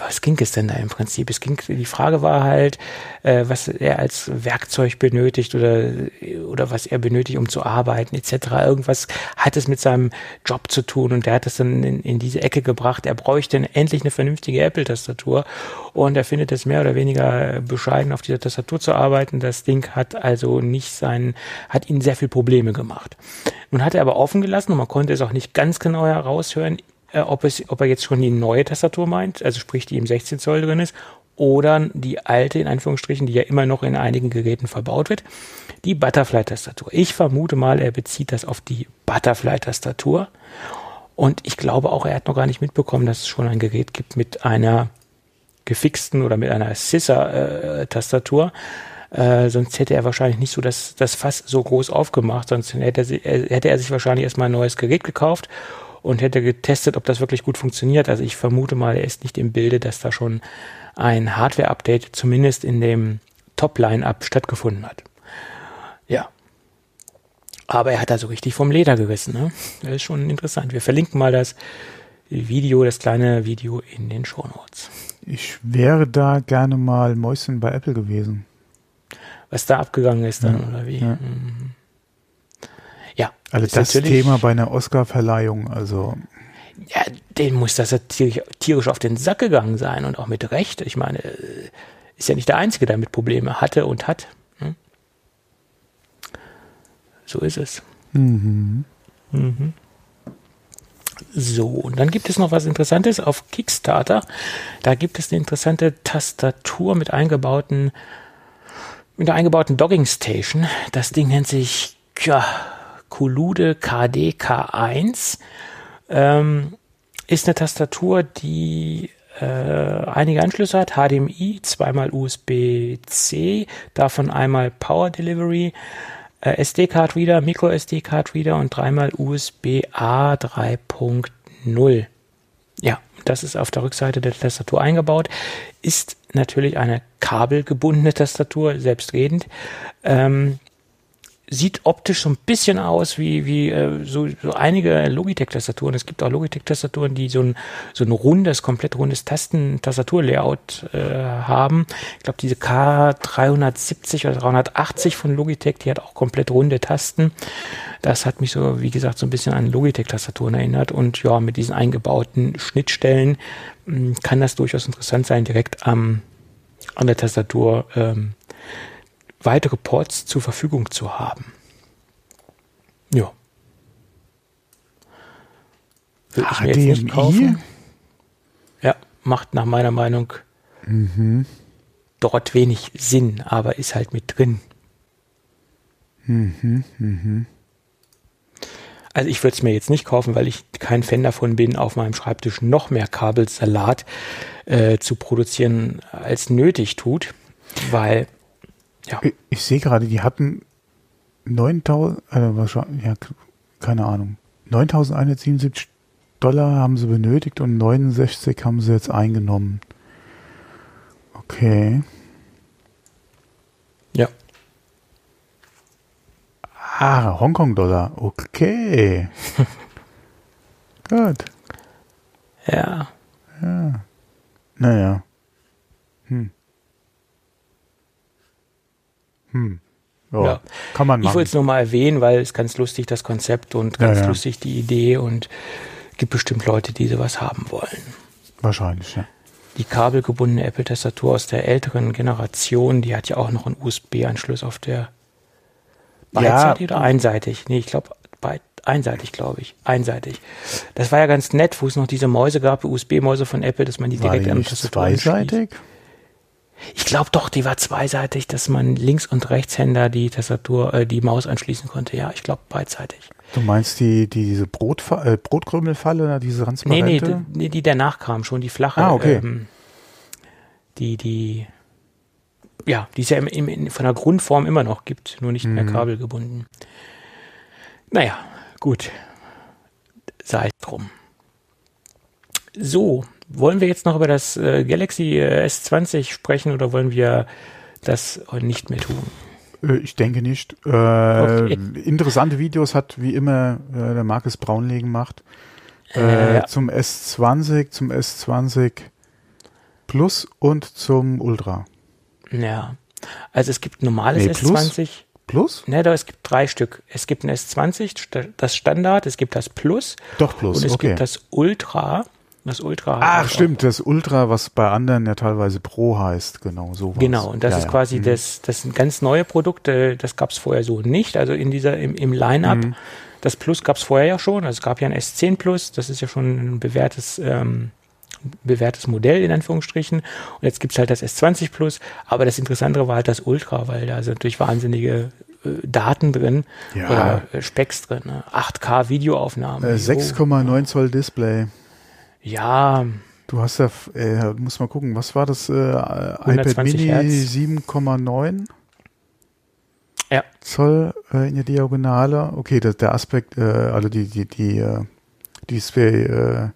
was ging es denn da im Prinzip? Es ging, die Frage war halt, äh, was er als Werkzeug benötigt oder, oder was er benötigt, um zu arbeiten, etc. Irgendwas hat es mit seinem Job zu tun und der hat es dann in, in diese Ecke gebracht. Er bräuchte endlich eine vernünftige Apple-Tastatur und er findet es mehr oder weniger bescheiden, auf dieser Tastatur zu arbeiten. Das Ding hat also nicht sein, hat ihnen sehr viel Probleme gemacht. Nun hat er aber offen gelassen und man konnte es auch nicht ganz genau heraushören, äh, ob, es, ob er jetzt schon die neue Tastatur meint, also sprich die im 16 Zoll drin ist, oder die alte, in Anführungsstrichen, die ja immer noch in einigen Geräten verbaut wird, die Butterfly-Tastatur. Ich vermute mal, er bezieht das auf die Butterfly-Tastatur. Und ich glaube auch, er hat noch gar nicht mitbekommen, dass es schon ein Gerät gibt mit einer gefixten oder mit einer Scissor-Tastatur. Äh, sonst hätte er wahrscheinlich nicht so das, das Fass so groß aufgemacht, sonst hätte er, hätte er sich wahrscheinlich erstmal ein neues Gerät gekauft und hätte getestet, ob das wirklich gut funktioniert. Also ich vermute mal, er ist nicht im Bilde, dass da schon ein Hardware-Update zumindest in dem Top-Line-Up stattgefunden hat. Ja. Aber er hat da so richtig vom Leder gerissen. Ne? Das ist schon interessant. Wir verlinken mal das Video, das kleine Video in den Show Notes. Ich wäre da gerne mal Mäuschen bei Apple gewesen. Was da abgegangen ist dann, ja, oder wie? Ja. Mhm. Ja. Also das Thema bei einer Oscar-Verleihung, also. Ja, den muss das ja tierisch, auf den Sack gegangen sein und auch mit Recht. Ich meine, ist ja nicht der Einzige, der damit Probleme hatte und hat. Hm? So ist es. Mhm. Mhm. So, und dann gibt es noch was Interessantes auf Kickstarter. Da gibt es eine interessante Tastatur mit eingebauten, mit einer eingebauten Dogging Station. Das Ding nennt sich, ja, Colude KD K1. Ähm, ist eine Tastatur, die äh, einige Anschlüsse hat, HDMI, zweimal USB-C, davon einmal Power Delivery, äh, SD-Card Reader, Micro SD-Card Reader und dreimal USB-A 3.0. Ja, das ist auf der Rückseite der Tastatur eingebaut, ist natürlich eine kabelgebundene Tastatur, selbstredend. Ähm, sieht optisch so ein bisschen aus wie, wie äh, so, so einige Logitech-Tastaturen. Es gibt auch Logitech-Tastaturen, die so ein, so ein rundes, komplett rundes Tasten-Tastatur-Layout äh, haben. Ich glaube, diese K370 oder 380 von Logitech, die hat auch komplett runde Tasten. Das hat mich so, wie gesagt, so ein bisschen an Logitech-Tastaturen erinnert. Und ja, mit diesen eingebauten Schnittstellen mh, hm, kann das durchaus interessant sein, direkt am, an der Tastatur ähm, weitere Ports zur Verfügung zu haben. Ja. Würde ich mir jetzt nicht kaufen. Ja, macht nach meiner Meinung mhm. dort wenig Sinn, aber ist halt mit drin. Mhm, mhm. Also ich würde es mir jetzt nicht kaufen, weil ich kein Fan davon bin, auf meinem Schreibtisch noch mehr Kabelsalat äh, zu produzieren, als nötig tut, weil ja. Ich, ich sehe gerade, die hatten 9000, äh, wahrscheinlich, ja, keine Ahnung, 9177 Dollar haben sie benötigt und 69 haben sie jetzt eingenommen. Okay. Ja. Ah, Hongkong-Dollar. Okay. Gut. Ja. Ja. Naja. Hm. Ja, ja, kann man machen. Ich wollte es nur mal erwähnen, weil es ganz lustig das Konzept und ganz ja, ja. lustig die Idee und gibt bestimmt Leute, die sowas haben wollen. Wahrscheinlich, ja. Die kabelgebundene Apple-Tastatur aus der älteren Generation, die hat ja auch noch einen USB-Anschluss auf der beidseitig oder einseitig? Nee, ich glaube einseitig, glaube ich. Einseitig. Das war ja ganz nett, wo es noch diese Mäuse gab, USB-Mäuse von Apple, dass man die direkt an der Tastatur Zweiseitig? Anschließt. Ich glaube doch, die war zweiseitig, dass man Links- und Rechtshänder die Tastatur, äh, die Maus anschließen konnte. Ja, ich glaube beidseitig. Du meinst die, die diese Brotfa äh, Brotkrümelfalle, diese transparente? Nee, nee, die, nee, die danach kam, schon die flache. Ah, okay. Ähm, die, die, ja, die es ja im, im, von der Grundform immer noch gibt, nur nicht mhm. mehr kabelgebunden. Naja, gut. Sei drum. So, wollen wir jetzt noch über das äh, Galaxy äh, S20 sprechen oder wollen wir das nicht mehr tun? Äh, ich denke nicht. Äh, okay. Interessante Videos hat wie immer äh, der Markus Braunlegen gemacht. Äh, ja. Zum S20, zum S20 Plus und zum Ultra. Ja. Also es gibt normales nee, S20. Plus? Plus? Ne, da, es gibt drei Stück. Es gibt ein S20, das Standard, es gibt das Plus. Doch Plus, Und es okay. gibt das Ultra. Das Ultra. Ach, stimmt, das Ultra, was bei anderen ja teilweise Pro heißt, genau, so Genau, und das ja, ist quasi ja. Mhm. das, das sind ganz neue Produkte, das gab es vorher so nicht, also in dieser, im, im Line-Up. Mhm. Das Plus gab es vorher ja schon, also es gab ja ein S10 Plus, das ist ja schon ein bewährtes, ähm, bewährtes Modell in Anführungsstrichen. Und jetzt gibt es halt das S20 Plus, aber das Interessantere war halt das Ultra, weil da sind natürlich wahnsinnige äh, Daten drin ja. oder äh, Specks drin, ne? 8K Videoaufnahmen. Äh, 6,9 Zoll Display. Ja. Du hast ja, äh, muss mal gucken, was war das? Äh, iPad Mini 7,9 ja. Zoll äh, in der Diagonale. Okay, das, der Aspekt, äh, also die, die, die, äh, Display äh,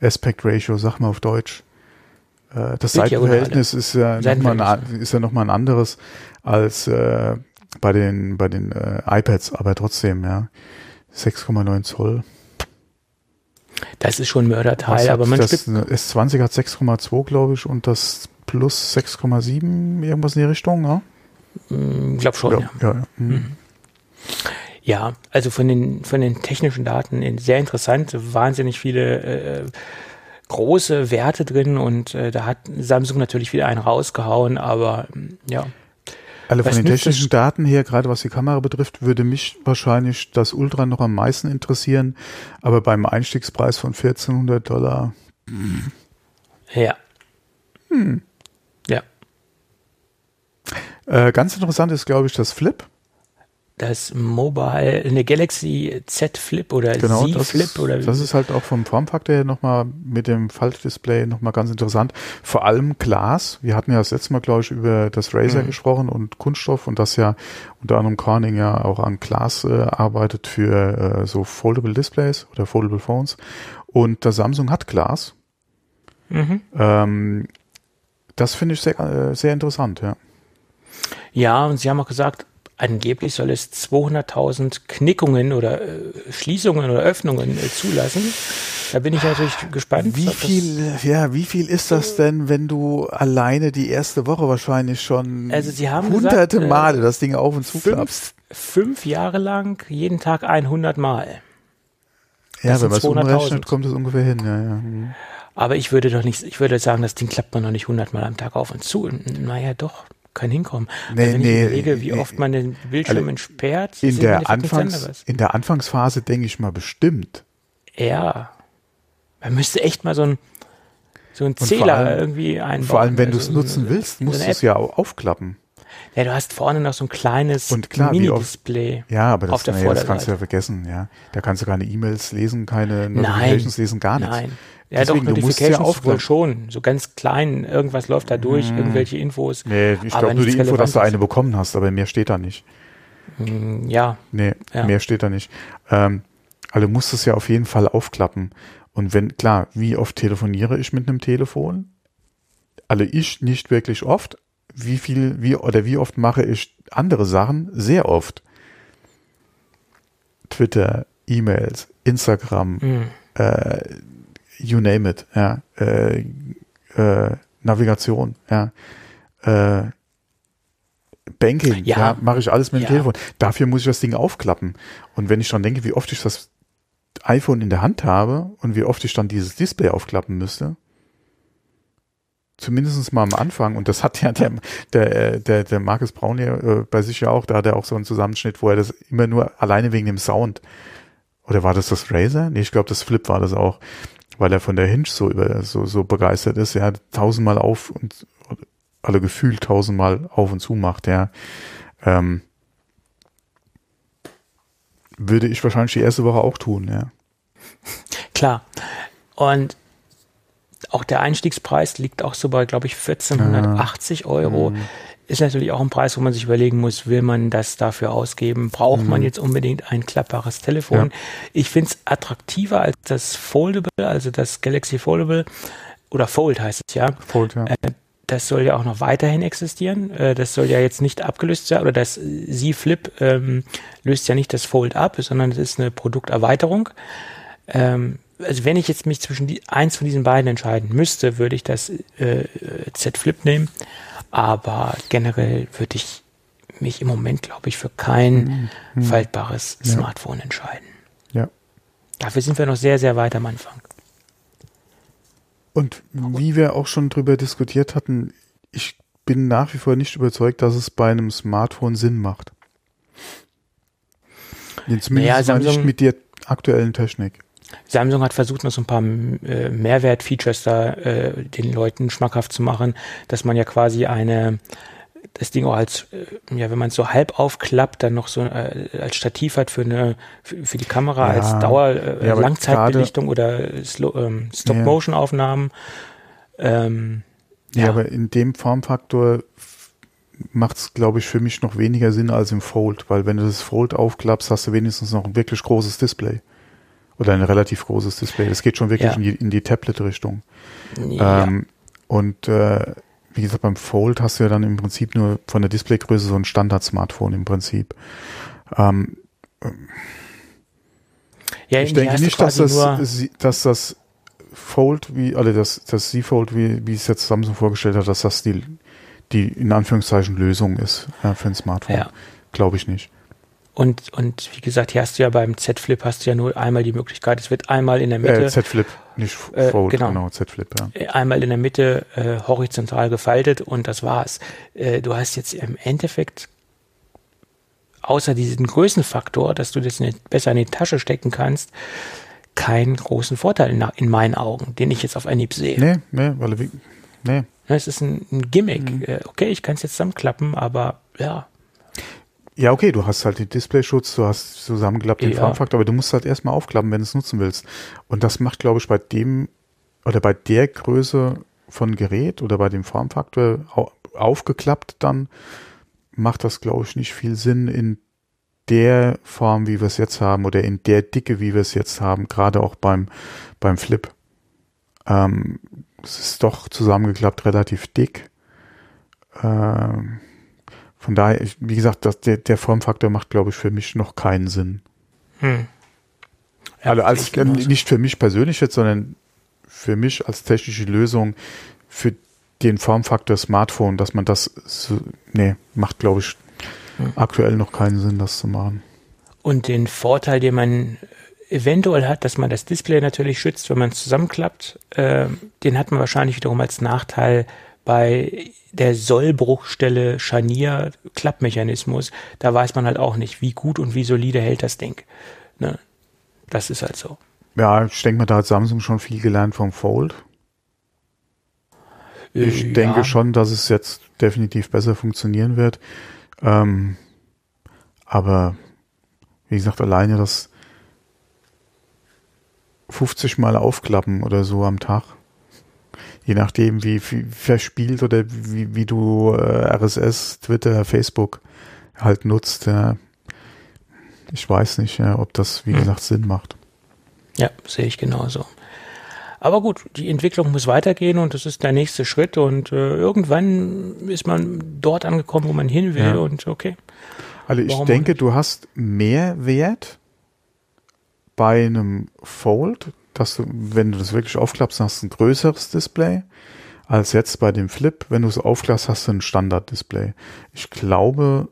Aspect Ratio, sag mal auf Deutsch. Äh, das Seitenverhältnis ist ja nochmal ein, ist ja noch mal ein anderes als äh, bei den, bei den äh, iPads, aber trotzdem, ja. 6,9 Zoll. Das ist schon ein Mörderteil, aber man Das S20 hat 6,2, glaube ich, und das Plus 6,7, irgendwas in die Richtung, ne? Ich glaube schon, ja. Ja, ja. Mhm. mhm. ja, also von den, von den technischen Daten sehr interessant, wahnsinnig viele äh, große Werte drin und äh, da hat Samsung natürlich wieder einen rausgehauen, aber ja. Alle von den technischen Daten her, gerade was die Kamera betrifft, würde mich wahrscheinlich das Ultra noch am meisten interessieren. Aber beim Einstiegspreis von 1400 Dollar. Ja. Hm. Ja. Äh, ganz interessant ist, glaube ich, das Flip. Das Mobile, eine Galaxy Z Flip oder Genau, Z das, Flip ist, oder das ist halt auch vom Formfaktor her nochmal mit dem Faltdisplay nochmal ganz interessant. Vor allem Glas. Wir hatten ja das letzte Mal, glaube ich, über das Razer Mhm. gesprochen und Kunststoff und das ja unter anderem Corning ja auch an Glas äh, arbeitet für äh, so Foldable Displays oder Foldable Phones. Und der Samsung hat Glas. Mhm. Ähm, das finde ich sehr, äh, sehr interessant, ja. Ja, und sie haben auch gesagt, angeblich soll es 200.000 Knickungen oder äh, Schließungen oder Öffnungen äh, zulassen. Da bin ich natürlich gespannt. Wie viel, ja, wie viel ist das denn, wenn du alleine die erste Woche wahrscheinlich schon Also sie haben hunderte gesagt, äh, Male das Ding auf und zu klappst? fünf, fünf Jahre lang, jeden Tag 100 Mal. Ja, das wenn man es 200.000. umrechnet, kommt es ungefähr hin, ja, ja. Hm. Aber ich würde doch nicht, ich würde sagen, das Ding klappt man noch nicht 100 Mal am Tag auf und zu. Naja, doch, kann hinkommen. Nee, Also wenn nee, ich überlege, wie nee. oft man den Bildschirm entsperrt, In der, Anfangs, in der Anfangsphase denke ich mal bestimmt. Ja. Man müsste echt mal so ein, so einen Zähler allem- irgendwie einbauen. Vor allem, wenn du Also es so nutzen eine- willst, so musst du es ja auch aufklappen. Ja, du hast vorne noch so ein kleines Und klar, Mini-Display. Ja, aber Auf das, der nee, das kannst du ja vergessen, ja. Da kannst du keine E-Mails lesen, keine Notifications lesen, gar nichts. Nein. Ja, doch, Deswegen, du musst ja Notifications wohl schon. So ganz klein, irgendwas läuft da durch, irgendwelche Infos. Nee, ich Aber glaube nur die Info, dass du eine bekommen hast, aber mehr steht da nicht. Hm, Ja, Nee, Ja. mehr steht da nicht. Ähm, also du musst es ja auf jeden Fall aufklappen. Und wenn, klar, wie oft telefoniere ich mit einem Telefon? Also ich nicht wirklich oft. Wie viel, wie, oder wie oft mache ich andere Sachen? Sehr oft. Twitter, E-Mails, Instagram, hm. äh, you name it, ja, äh, äh, Navigation, ja, äh, Banking, ja, Ja. mache ich alles mit dem Ja. Telefon. Dafür muss ich das Ding aufklappen. Und wenn ich dann denke, wie oft ich das iPhone in der Hand habe und wie oft ich dann dieses Display aufklappen müsste, zumindest mal am Anfang, und das hat ja der, der, äh, der, der Markus Braun ja äh, bei sich ja auch, da hat er auch so einen Zusammenschnitt, wo er das immer nur alleine wegen dem Sound, oder war das das Razer? Nee, ich glaube, das Flip war das auch, weil er von der Hinge so über, so, so begeistert ist, ja, tausendmal auf und, alle gefühlt tausendmal auf und zu macht, ja. Ähm, würde ich wahrscheinlich die erste Woche auch tun, ja. Klar. Und auch der Einstiegspreis liegt auch so bei, glaube ich, 1480 Euro. Mhm. Ist natürlich auch ein Preis, wo man sich überlegen muss, will man das dafür ausgeben? Braucht man jetzt unbedingt ein klappbares Telefon? Mhm. Ja. Ich finde es attraktiver als das Foldable, also das Galaxy Foldable oder Fold heißt es ja. Fold, ja. Äh, Das soll ja auch noch weiterhin existieren. Äh, Das soll ja jetzt nicht abgelöst sein oder das Z Flip ähm, löst ja nicht das Fold ab, sondern es ist eine Produkterweiterung. Ähm, also wenn ich jetzt mich zwischen die, eins von diesen beiden entscheiden müsste, würde ich das äh, Z Flip nehmen. Aber generell würde ich mich im Moment, glaube ich, für kein faltbares Ja. Smartphone entscheiden. ja. Dafür sind wir noch sehr, sehr weit am Anfang. Und wie wir auch schon drüber diskutiert hatten, ich bin nach wie vor nicht überzeugt, dass es bei einem Smartphone Sinn macht. Zumindest Naja, mal nicht Samsung- mit der aktuellen Technik. Samsung hat versucht, noch so ein paar äh, Mehrwert-Features da äh, den Leuten schmackhaft zu machen, dass man ja quasi eine das Ding auch als, äh, ja, wenn man es so halb aufklappt, dann noch so äh, als Stativ hat für eine für, für die Kamera Ja. als Dauer äh, Ja, Langzeitbelichtung oder Slow, ähm, Stop-Motion-Aufnahmen. Ähm, Ja, Ja. aber in dem Formfaktor macht es, glaube ich, für mich noch weniger Sinn als im Fold, weil wenn du das Fold aufklappst, hast du wenigstens noch ein wirklich großes Display. Oder ein relativ großes Display. Das geht schon wirklich Ja. in die, in die Tablet-Richtung. ja. Ähm, und äh, wie gesagt, beim Fold hast du ja dann im Prinzip nur von der Displaygröße so ein Standard-Smartphone im Prinzip. Ähm, ja, ich denke nicht, dass das, dass das Fold, wie, also das, das Z-Fold, wie, wie es jetzt Samsung vorgestellt hat, dass das die, die in Anführungszeichen Lösung ist ja, für ein Smartphone. Ja. Glaube ich nicht. Und, und wie gesagt, hier hast du ja beim Z-Flip hast du ja nur einmal die Möglichkeit, es wird einmal in der Mitte Äh, Z-Flip, nicht Äh, Fold, genau. genau, Z-Flip, ja. einmal in der Mitte äh, horizontal gefaltet und das war's. Äh, du hast jetzt im Endeffekt außer diesen Größenfaktor, dass du das in, besser in die Tasche stecken kannst, keinen großen Vorteil in, in meinen Augen, den ich jetzt auf Anhieb sehe. Nee, nee, weil, nee. Es ist ein, ein Gimmick. Mhm. Äh, okay, ich kann es jetzt zusammenklappen, aber ja, Ja, okay, du hast halt den Displayschutz, du hast zusammengeklappt den Ja. Formfaktor, aber du musst halt erstmal aufklappen, wenn du es nutzen willst. Und das macht, glaube ich, bei dem oder bei der Größe von Gerät oder bei dem Formfaktor au aufgeklappt, dann macht das, glaube ich, nicht viel Sinn in der Form, wie wir es jetzt haben oder in der Dicke, wie wir es jetzt haben, gerade auch beim, beim Flip. Ähm, es ist doch zusammengeklappt relativ dick. Ähm, von daher, ich, wie gesagt, das, der, der Formfaktor macht, glaube ich, für mich noch keinen Sinn. Hm. Ja, also als, genauso. nicht für mich persönlich jetzt, sondern für mich als technische Lösung für den Formfaktor Smartphone, dass man das, so, nee, macht, glaube ich, Hm. aktuell noch keinen Sinn, das zu machen. Und den Vorteil, den man eventuell hat, dass man das Display natürlich schützt, wenn man es zusammenklappt, äh, den hat man wahrscheinlich wiederum als Nachteil bei der Sollbruchstelle Scharnier Klappmechanismus. Da weiß man halt auch nicht, wie gut und wie solide hält das Ding. Ne? Das ist halt so. Ja, ich denke mal, da hat Samsung schon viel gelernt vom Fold. Ich Äh, denke ja. schon, dass es jetzt definitiv besser funktionieren wird. Ähm, aber wie gesagt, alleine das 50 Mal aufklappen oder so am Tag. Je nachdem, wie, wie verspielt oder wie, wie du äh, RSS, Twitter, Facebook halt nutzt. Ja. Ich weiß nicht, ja, ob das, wie Hm. gesagt, Sinn macht. Ja, sehe ich genauso. Aber gut, die Entwicklung muss weitergehen und das ist der nächste Schritt und äh, irgendwann ist man dort angekommen, wo man hin will Ja. und okay. Also ich Warum denke, du hast mehr Wert bei einem Fold, dass du, wenn du das wirklich aufklappst, hast du ein größeres Display, als jetzt bei dem Flip. Wenn du es aufklappst, hast du ein Standard-Display. Ich glaube,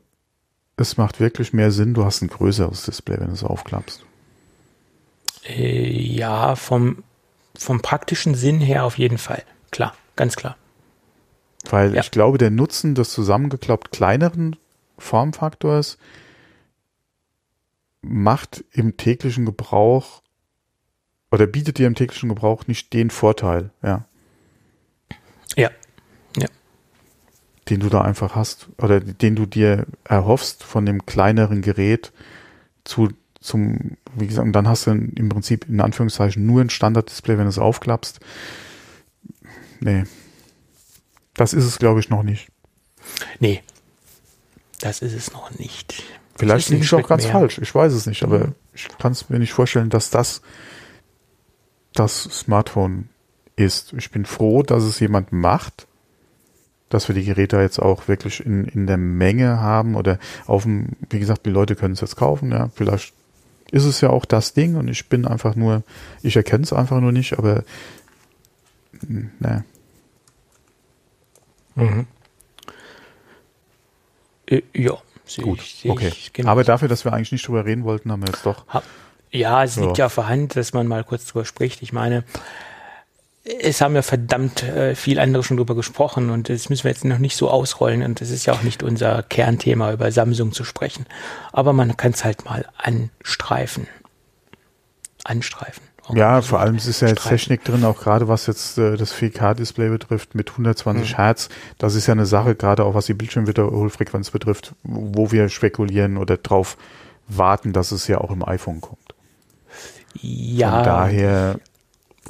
es macht wirklich mehr Sinn, du hast ein größeres Display, wenn du es aufklappst. Äh, ja, vom, vom praktischen Sinn her auf jeden Fall. Klar, ganz klar. Weil Ja. ich glaube, der Nutzen des zusammengeklappt kleineren Formfaktors macht im täglichen Gebrauch oder bietet dir im täglichen Gebrauch nicht den Vorteil, ja, Ja, den du da einfach hast oder den du dir erhoffst von dem kleineren Gerät zu zum, wie gesagt, und dann hast du im Prinzip in Anführungszeichen nur ein Standarddisplay, wenn du es aufklappst. Nee. Das ist es, glaube ich, noch nicht. nee, das ist es noch nicht. Vielleicht liege ich auch ganz mehr. falsch. Ich weiß es nicht, aber Mhm. ich kann es mir nicht vorstellen, dass das das Smartphone ist. Ich bin froh, dass es jemand macht, dass wir die Geräte jetzt auch wirklich in, in der Menge haben oder auf dem, wie gesagt, die Leute können es jetzt kaufen, ja, vielleicht ist es ja auch das Ding und ich bin einfach nur, ich erkenne es einfach nur nicht, aber ne, Mhm. Äh, ja, sehe gut, ich, sehe okay. ich genau. Aber dafür, dass wir eigentlich nicht drüber reden wollten, haben wir jetzt doch. Ja, es liegt Ja. auf der Hand, dass man mal kurz drüber spricht. Ich meine, es haben ja verdammt äh, viel andere schon drüber gesprochen und das müssen wir jetzt noch nicht so ausrollen und das ist ja auch nicht unser Kernthema, über Samsung zu sprechen. Aber man kann es halt mal anstreifen. Anstreifen. Ja, vor allem es ist ja jetzt? Technik drin, auch gerade was jetzt äh, das 4K-Display betrifft mit 120 Mhm. Hertz. Das ist ja eine Sache, gerade auch was die Bildschirmwiederholfrequenz betrifft, wo wir spekulieren oder drauf warten, dass es ja auch im iPhone kommt. Ja, Von daher,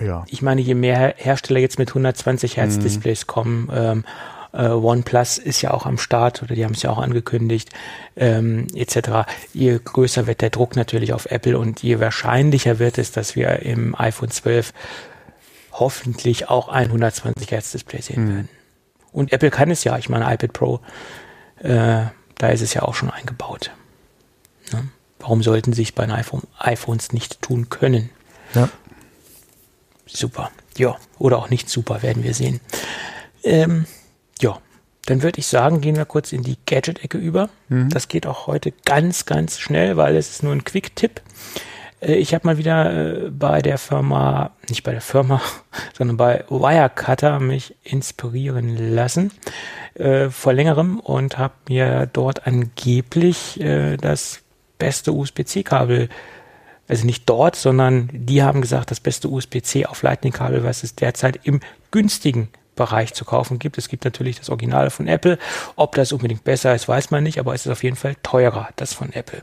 ja. ich meine, je mehr Her- Hersteller jetzt mit 120 Hertz Mhm. Displays kommen, ähm, äh, OnePlus ist ja auch am Start oder die haben es ja auch angekündigt, ähm, etc. Je größer wird der Druck natürlich auf Apple und je wahrscheinlicher wird es, dass wir im iPhone 12 hoffentlich auch ein 120 Hertz Display sehen Mhm. werden. Und Apple kann es ja, ich meine iPad Pro, äh, da ist es ja auch schon eingebaut. Ne? Warum sollten sie es bei den iPhone, iPhones nicht tun können? ja. Super. Ja, oder auch nicht super, werden wir sehen. Ähm, ja, dann würde ich sagen, gehen wir kurz in die Gadget-Ecke über. Das geht auch heute ganz, ganz schnell, weil es ist nur ein Quick-Tipp. Äh, Ich habe mal wieder äh, bei der Firma, nicht bei der Firma, sondern bei Wirecutter mich inspirieren lassen äh, vor längerem und habe mir dort angeblich äh, das beste USB-C-Kabel also nicht dort, sondern die haben gesagt, das beste USB-C auf Lightning-Kabel, was es derzeit im günstigen Bereich zu kaufen gibt. Es gibt natürlich das Original von Apple. Ob das unbedingt besser ist, weiß man nicht, aber es ist auf jeden Fall teurer, das von Apple.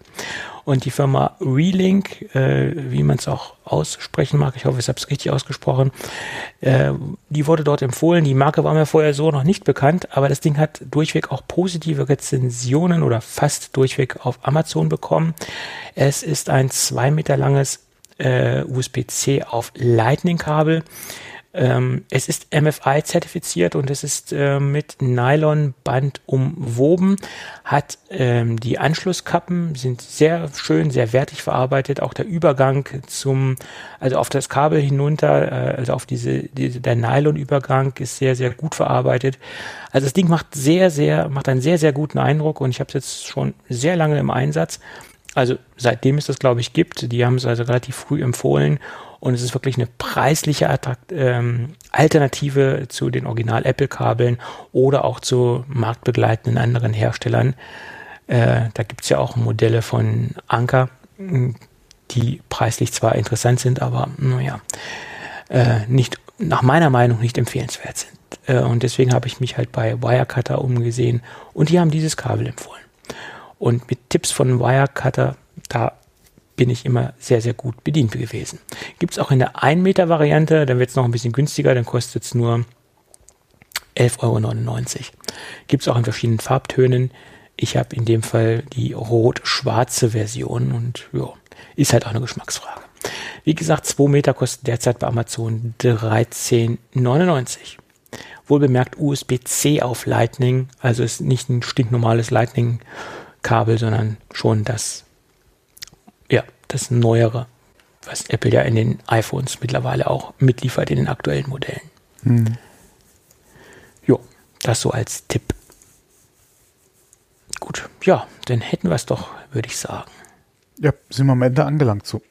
Und die Firma Relink, äh, wie man es auch aussprechen mag, ich hoffe, ich habe es richtig ausgesprochen, äh, die wurde dort empfohlen. Die Marke war mir vorher so noch nicht bekannt, aber das Ding hat durchweg auch positive Rezensionen oder fast durchweg auf Amazon bekommen. Es ist ein zwei Meter langes äh, USB-C auf Lightning-Kabel ähm, es ist MFI zertifiziert und es ist äh, mit Nylonband umwoben, hat ähm, die Anschlusskappen, sind sehr schön, sehr wertig verarbeitet. Auch der Übergang zum, also auf das Kabel hinunter, äh, also auf diese, diese der Nylonübergang ist sehr, sehr gut verarbeitet. Also das Ding macht sehr, sehr, macht einen sehr, sehr guten Eindruck und ich habe es jetzt schon sehr lange im Einsatz. Also seitdem es das, glaube ich, gibt. Die haben es also relativ früh empfohlen und es ist wirklich eine preisliche Attrakt ähm, Alternative zu den Original-Apple-Kabeln oder auch zu marktbegleitenden anderen Herstellern. Äh, da gibt es ja auch Modelle von Anker, die preislich zwar interessant sind, aber naja, äh, nicht, nach meiner Meinung nicht empfehlenswert sind. Äh, und deswegen habe ich mich halt bei Wirecutter umgesehen und die haben dieses Kabel empfohlen. Und mit Tipps von Wirecutter, da bin ich immer sehr, sehr gut bedient gewesen. Gibt es auch in der 1 Meter Variante, dann wird es noch ein bisschen günstiger, dann kostet es nur 11,99 Euro. Gibt es auch in verschiedenen Farbtönen. Ich habe in dem Fall die rot-schwarze Version und ja, ist halt auch eine Geschmacksfrage. Wie gesagt, 2 Meter kosten derzeit bei Amazon 13,99. Wohlbemerkt USB-C auf Lightning, also ist nicht ein stinknormales Lightning-Kabel, sondern schon das ja, das Neuere, was Apple ja in den iPhones mittlerweile auch mitliefert in den aktuellen Modellen. Hm. Jo, das so als Tipp. Gut, ja, dann hätten wir es doch, würde ich sagen. Ja, sind wir am Ende angelangt so.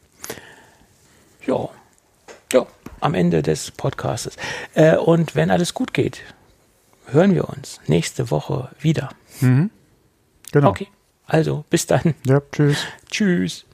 Ja, ja, am Ende des Podcastes. Äh, und wenn alles gut geht, hören wir uns nächste Woche wieder. Mhm. Genau. Okay, also bis dann. Ja, tschüss. Tschüss.